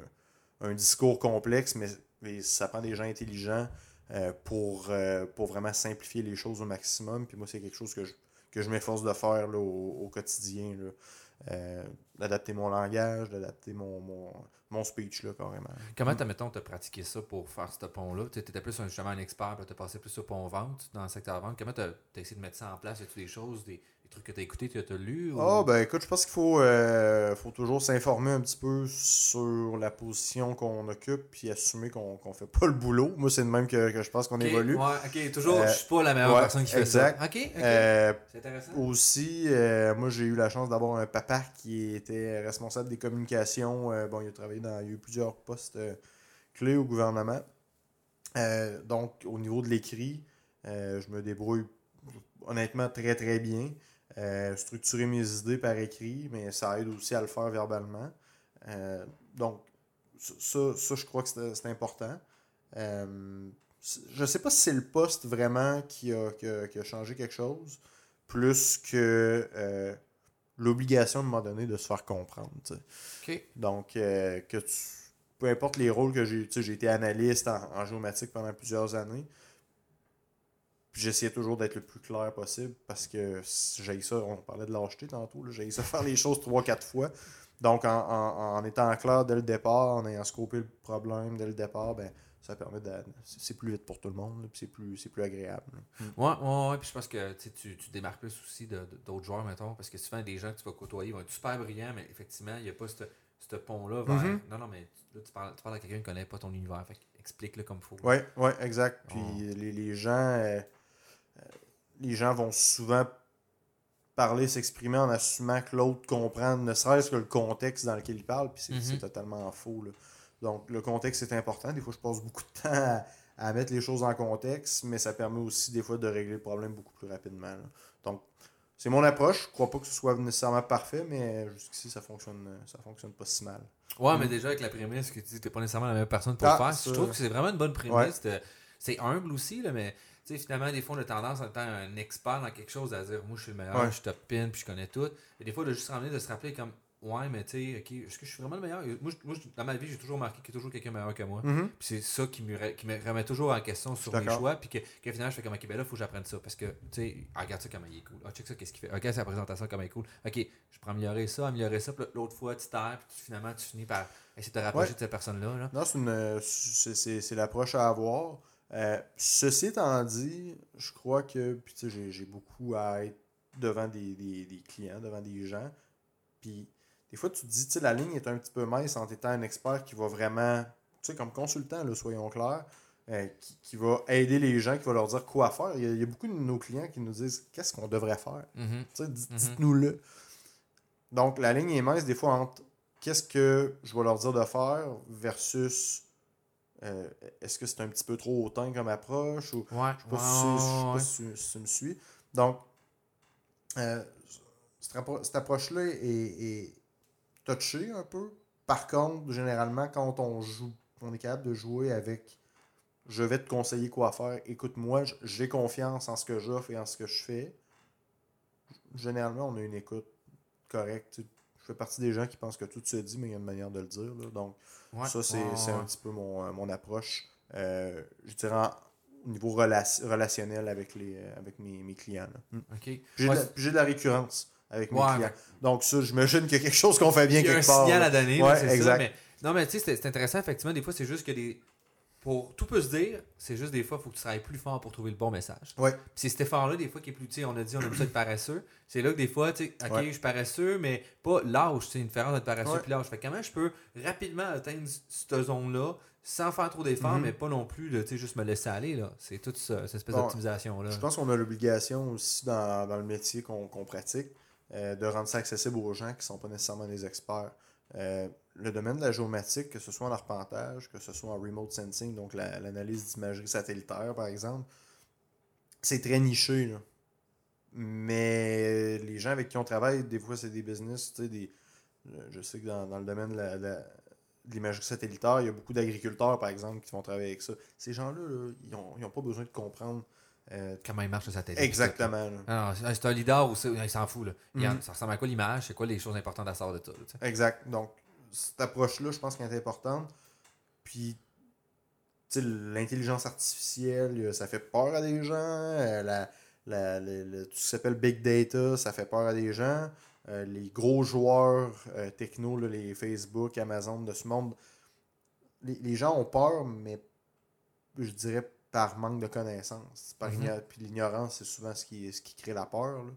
un discours complexe, mais, mais ça prend des gens intelligents euh, pour, euh, pour vraiment simplifier les choses au maximum. Puis moi, c'est quelque chose que je, que je m'efforce de faire là, au, au quotidien. là. Euh, d'adapter mon langage, d'adapter mon, mon, mon speech, là, carrément. Comment t'as, mettons, t'as pratiqué ça pour faire ce pont-là? Tu étais plus un, justement un expert, puis t'as passé plus au pont vente dans le secteur vente. Comment t'as, t'as essayé de mettre ça en place? Y a-tu des choses, des, trucs que tu as écoutés, que tu as lus Ah, ben écoute, je pense qu'il faut, euh, faut toujours s'informer un petit peu sur la position qu'on occupe puis assumer qu'on ne fait pas le boulot. Moi, c'est de même que, que je pense qu'on évolue. Ouais, ok, toujours, Euh, je suis pas la meilleure ouais, personne qui fait exact. ça. Ok, ok. Euh, c'est intéressant. Aussi, euh, moi j'ai eu la chance d'avoir un papa qui était responsable des communications. Bon, il a travaillé dans. Il y a eu plusieurs postes clés au gouvernement. Donc, au niveau de l'écrit, je me débrouille honnêtement très très bien. Euh, structurer mes idées par écrit, mais ça aide aussi à le faire verbalement. Euh, donc, ça, ça, je crois que c'est important. Euh, je sais pas si c'est le poste vraiment qui a, qui a- qui a changé quelque chose, plus que l'obligation de un moment donné de se faire comprendre. Donc, que tu, peu importe les rôles que j'ai, j'ai été analyste en, en géomatique pendant plusieurs années. Puis j'essayais toujours d'être le plus clair possible parce que j'ai ça, on parlait de lâcheté tantôt, j'ai ça faire les choses trois, quatre fois. Donc, en, en- en étant clair dès le départ, en ayant scopé le problème dès le départ, ben, ça permet de. C'est plus vite pour tout le monde, puis c'est plus, plus agréable. là. Ouais, ouais, ouais, puis je pense que tu, tu démarques plus aussi d'autres joueurs, mettons, parce que souvent, des gens que tu vas côtoyer vont être super brillants, mais effectivement, il n'y a pas ce pont-là vers. Mhm. Non, non, mais là, tu parles, tu parles à quelqu'un qui ne connaît pas ton univers, fait explique-le comme il faut. Oui, ouais, exact. Puis Oh. les, les gens euh, les gens vont souvent parler, s'exprimer en assumant que l'autre comprend, ne serait-ce que le contexte dans lequel il parle, puis c'est Mhm. c'est totalement faux. là. Donc le contexte est important. Des fois, je passe beaucoup de temps à, à mettre les choses en contexte, mais ça permet aussi des fois de régler le problème beaucoup plus rapidement. là. Donc c'est mon approche. Je crois pas que ce soit nécessairement parfait, mais jusqu'ici, ça fonctionne, ça fonctionne pas si mal. Ouais, mais déjà avec la prémisse que tu n'es pas nécessairement la meilleure personne pour Ah, le faire, ça- je trouve que c'est vraiment une bonne prémisse. Ouais. de- C'est humble aussi, là, mais sais, finalement, des fois, on a tendance en étant un expert dans quelque chose à dire Moi, je suis le meilleur, Ouais. je suis top pin, puis je connais tout. Et des fois, de juste ramener, de se rappeler comme Ouais, mais tu sais, ok, est-ce que je suis vraiment le meilleur? Moi, dans ma vie, j'ai toujours remarqué qu'il y a toujours quelqu'un meilleur que moi. Mhm. Puis c'est ça qui me, re- qui me remet toujours en question sur mes choix. Puis que, que finalement, je fais comme, ok, ben là, il faut que j'apprenne ça. Parce que, tu sais, ah, regarde ça comment il est cool. Ah, check ça, qu'est-ce qu'il fait. Ok, c'est la présentation, comment il est cool. Ok, je peux améliorer ça, améliorer ça. Puis l'autre fois, tu terres, puis finalement, tu finis par essayer de te rapprocher Ouais. de cette personne-là. Là. Non, c'est l'approche à avoir. Euh, ceci étant dit, je crois que puis j'ai beaucoup à être devant des, des- des clients, devant des gens. Puis des fois, tu te dis, tu sais, la ligne est un petit peu mince en étant un expert qui va vraiment, tu sais, comme consultant, là, soyons clairs, euh, qui, qui va aider les gens, qui va leur dire quoi faire. Il y a, il y a beaucoup de nos clients qui nous disent qu'est-ce qu'on devrait faire. Tu sais, dites- Mhm. Dites-nous-le. Donc, la ligne est mince des fois entre qu'est-ce que je vais leur dire de faire versus euh, est-ce que c'est un petit peu trop hautain comme approche ou Ouais, je sais pas si- je sais pas si, tu me suis. Donc, euh, cette, appro- cette approche-là est, est touchée un peu. Par contre, généralement, quand on joue, on est capable de jouer avec je vais te conseiller quoi faire, écoute-moi, j'ai confiance en ce que j'offre et en ce que je fais. Généralement, on a une écoute correcte. Je fais partie des gens qui pensent que tout se dit, mais il y a une manière de le dire. là. Donc, ouais, ça, c'est ouais, c'est ouais. un petit peu mon, euh, mon approche, euh, je dirais, en- au niveau rela- relationnel avec, les, euh, avec mes, mes clients. là. Mm. Ok. Puis J'ai Ouais, de, la- puis j'ai de la récurrence avec mes Ouais, clients. Donc, ça, j'imagine qu'il y a quelque chose qu'on fait bien Il y a un quelque part. signal là. à donner, Ouais, là, c'est ça. exact. Mais, non, mais tu sais, c'est c'est intéressant, effectivement. Des fois, c'est juste que des. Pour tout peut se dire, c'est juste des fois, il faut que tu travailles plus fort pour trouver le bon message. Ouais. Puis c'est cet effort-là, des fois, qui est plus, on a dit, on aime ça être paresseux. C'est là que des fois, tu sais, ok, Ouais. je suis paresseux, mais pas l'âge, c'est une différence d'être paresseux Ouais. puis l'âge. Fait que comment je peux rapidement atteindre cette zone-là sans faire trop d'efforts, Mhm. mais pas non plus de, juste me laisser aller, là? C'est toute ça- cette espèce Bon, d'optimisation-là. Je pense qu'on a l'obligation aussi dans, dans le métier qu'on qu'on pratique euh, de rendre ça accessible aux gens qui ne sont pas nécessairement des experts. Euh, le domaine de la géomatique, que ce soit en arpentage, que ce soit en remote sensing, donc la- l'analyse d'imagerie satellitaire par exemple, c'est très niché. là. Mais les gens avec qui on travaille, des fois c'est des business, des, je sais que dans, le domaine de la- la- l'imagerie satellitaire, il y a beaucoup d'agriculteurs, par exemple, qui vont travailler avec ça. Ces gens-là, là, ils n'ont pas besoin de comprendre euh, Comment il marche le satellite. exactement. là. Ah non, c'est- un leader ou c'est- il s'en fout. Là. Il en- Mhm. Ça ressemble à quoi l'image? C'est quoi les choses importantes à sortir de ça? là? Exact. Donc, cette approche-là, je pense qu'elle est importante. Puis, l'intelligence artificielle, euh, ça fait peur à des gens. Euh, la- la- tout ce qui s'appelle Big Data, ça fait peur à des gens. Euh, les gros joueurs euh, techno, là, les Facebook, Amazon de ce monde, les, les gens ont peur, mais je dirais par manque de connaissances. Par Mhm. Puis l'ignorance, c'est souvent ce qui, ce qui crée la peur. là.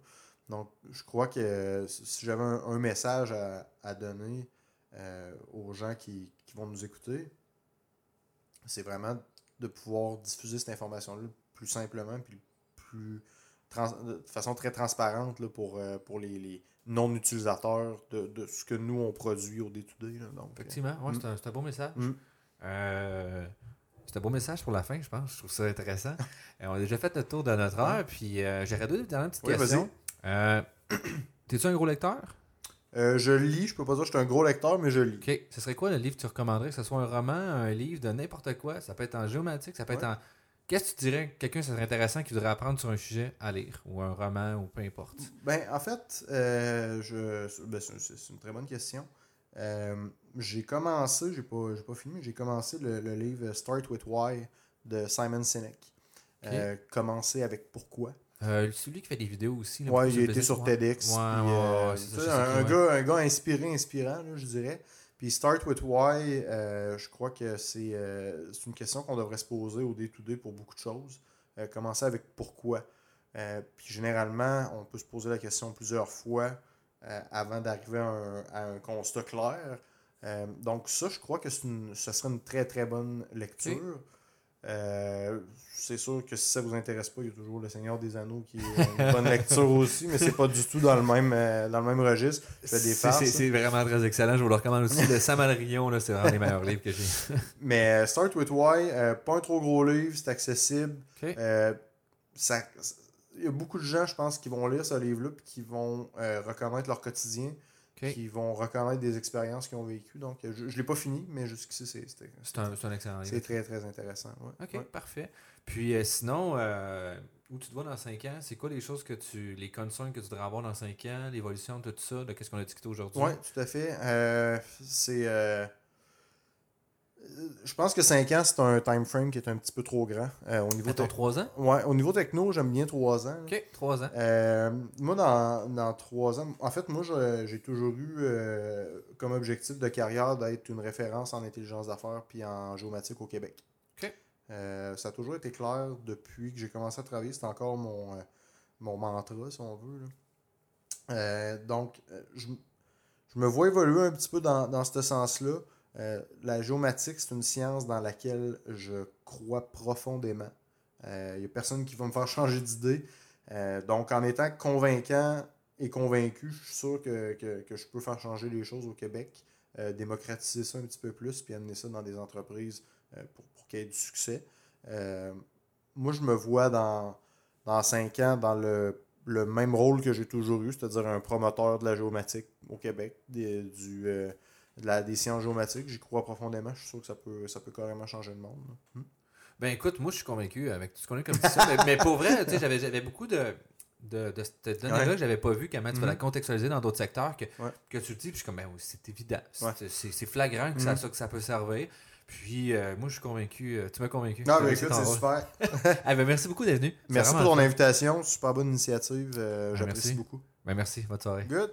Donc, je crois que si j'avais un, message à, donner euh, aux gens qui, vont nous écouter, c'est vraiment de pouvoir diffuser cette information-là plus simplement, puis plus de façon très transparente là, pour, euh, pour les, non-utilisateurs de, ce que nous, on produit au day-to-day. Effectivement, ouais, c'est un, beau message. Mm. Euh, c'est un beau message pour la fin, je pense. Je trouve ça intéressant. on a déjà fait le tour de notre heure, puis j'aurais deux dernières petites questions. Euh, T'es-tu un gros lecteur? Euh, je lis, je peux pas dire que je suis un gros lecteur, mais je lis. Ok. Ce serait quoi le livre que tu recommanderais? Que ce soit un roman, un livre de n'importe quoi? Ça peut être en géomatique, ça peut être en. Qu'est-ce que tu dirais? Quelqu'un serait intéressant qui voudrait apprendre sur un sujet à lire, ou un roman, ou peu importe? Ben, en fait, euh, je... Ben, c'est une très bonne question. Euh, j'ai commencé, j'ai pas, pas fini, j'ai commencé le, livre Start with Why de Simon Sinek. commencer avec pourquoi. Euh, celui qui fait des vidéos aussi. ouais, il été sur TEDx. un, gars, un gars inspiré, inspirant, je dirais. Puis Start with Why, euh, je crois que euh, c'est une question qu'on devrait se poser au day-to-day pour beaucoup de choses. commencer avec pourquoi. puis généralement, on peut se poser la question plusieurs fois avant d'arriver à, un constat clair. Donc ça, je crois que une, ce serait une très très bonne lecture. Euh, c'est sûr que si ça vous intéresse pas, il y a toujours Le Seigneur des Anneaux qui est une bonne lecture aussi, mais c'est pas du tout dans le même, euh, dans le même registre. C'est vraiment très excellent. Je vous le recommande aussi. Le Samalrion, c'est vraiment les meilleurs livres que j'ai. mais euh, Start with Why, pas un trop gros livre, c'est accessible. ça, il y a beaucoup de gens, je pense, qui vont lire ce livre-là et qui vont reconnaître leur quotidien qui vont reconnaître des expériences qu'ils ont vécues. Donc, je ne l'ai pas fini, mais jusqu'ici, c'est C'est un, un, excellent livre. C'est très, très intéressant. OK, parfait. Puis euh, sinon, euh, où tu te vois dans 5 ans, c'est quoi les choses que tu. les concerns que tu devrais avoir dans 5 ans, l'évolution de tout ça, de qu'est-ce qu'on a discuté aujourd'hui? Oui, tout à fait. Euh, c'est je pense que 5 ans, c'est un time frame qui est un petit peu trop grand. Euh, au niveau 3 ans Ouais, au niveau techno, j'aime bien 3 ans. Ok, 3 ans. Euh, moi, dans, dans 3 ans, en fait, moi, j'ai toujours eu euh, comme objectif de carrière d'être une référence en intelligence d'affaires puis en géomatique au Québec. Ok. ça a toujours été clair depuis que j'ai commencé à travailler. C'est encore mon, mon mantra, si on veut. donc, je, je, me vois évoluer un petit peu dans, dans ce sens-là. Euh, la géomatique, c'est une science dans laquelle je crois profondément. Il euh, n'y a personne qui va me faire changer d'idée. Euh, donc, en étant convaincant et convaincu, je suis sûr que, je peux faire changer les choses au Québec, démocratiser ça un petit peu plus, puis amener ça dans des entreprises pour, pour qu'il y ait du succès. moi, je me vois dans, dans cinq ans dans le, même rôle que j'ai toujours eu, c'est-à-dire un promoteur de la géomatique au Québec, du la, des sciences géomatiques. J'y crois profondément. Je suis sûr que ça peut, ça peut carrément changer le monde. Hmm. Ben écoute, moi je suis convaincu avec tout ce qu'on a comme ça. mais, pour vrai, j'avais, j'avais beaucoup de, de, de cette donnée-là que j'avais pas vu, comment tu vas la hmm. contextualiser dans d'autres secteurs, que, que tu le dis, puis je suis comme, ben c'est évident. C'est, flagrant que, ça, hmm. que ça peut servir. Puis euh, moi, je suis convaincu. Euh, tu m'as convaincu. Non, mais écoute, c'est super. ah, ben, merci beaucoup d'être venu. Merci pour ton invitation. Super bonne initiative. Euh, ben, j'apprécie beaucoup. Ben, merci. Bonne soirée. Good.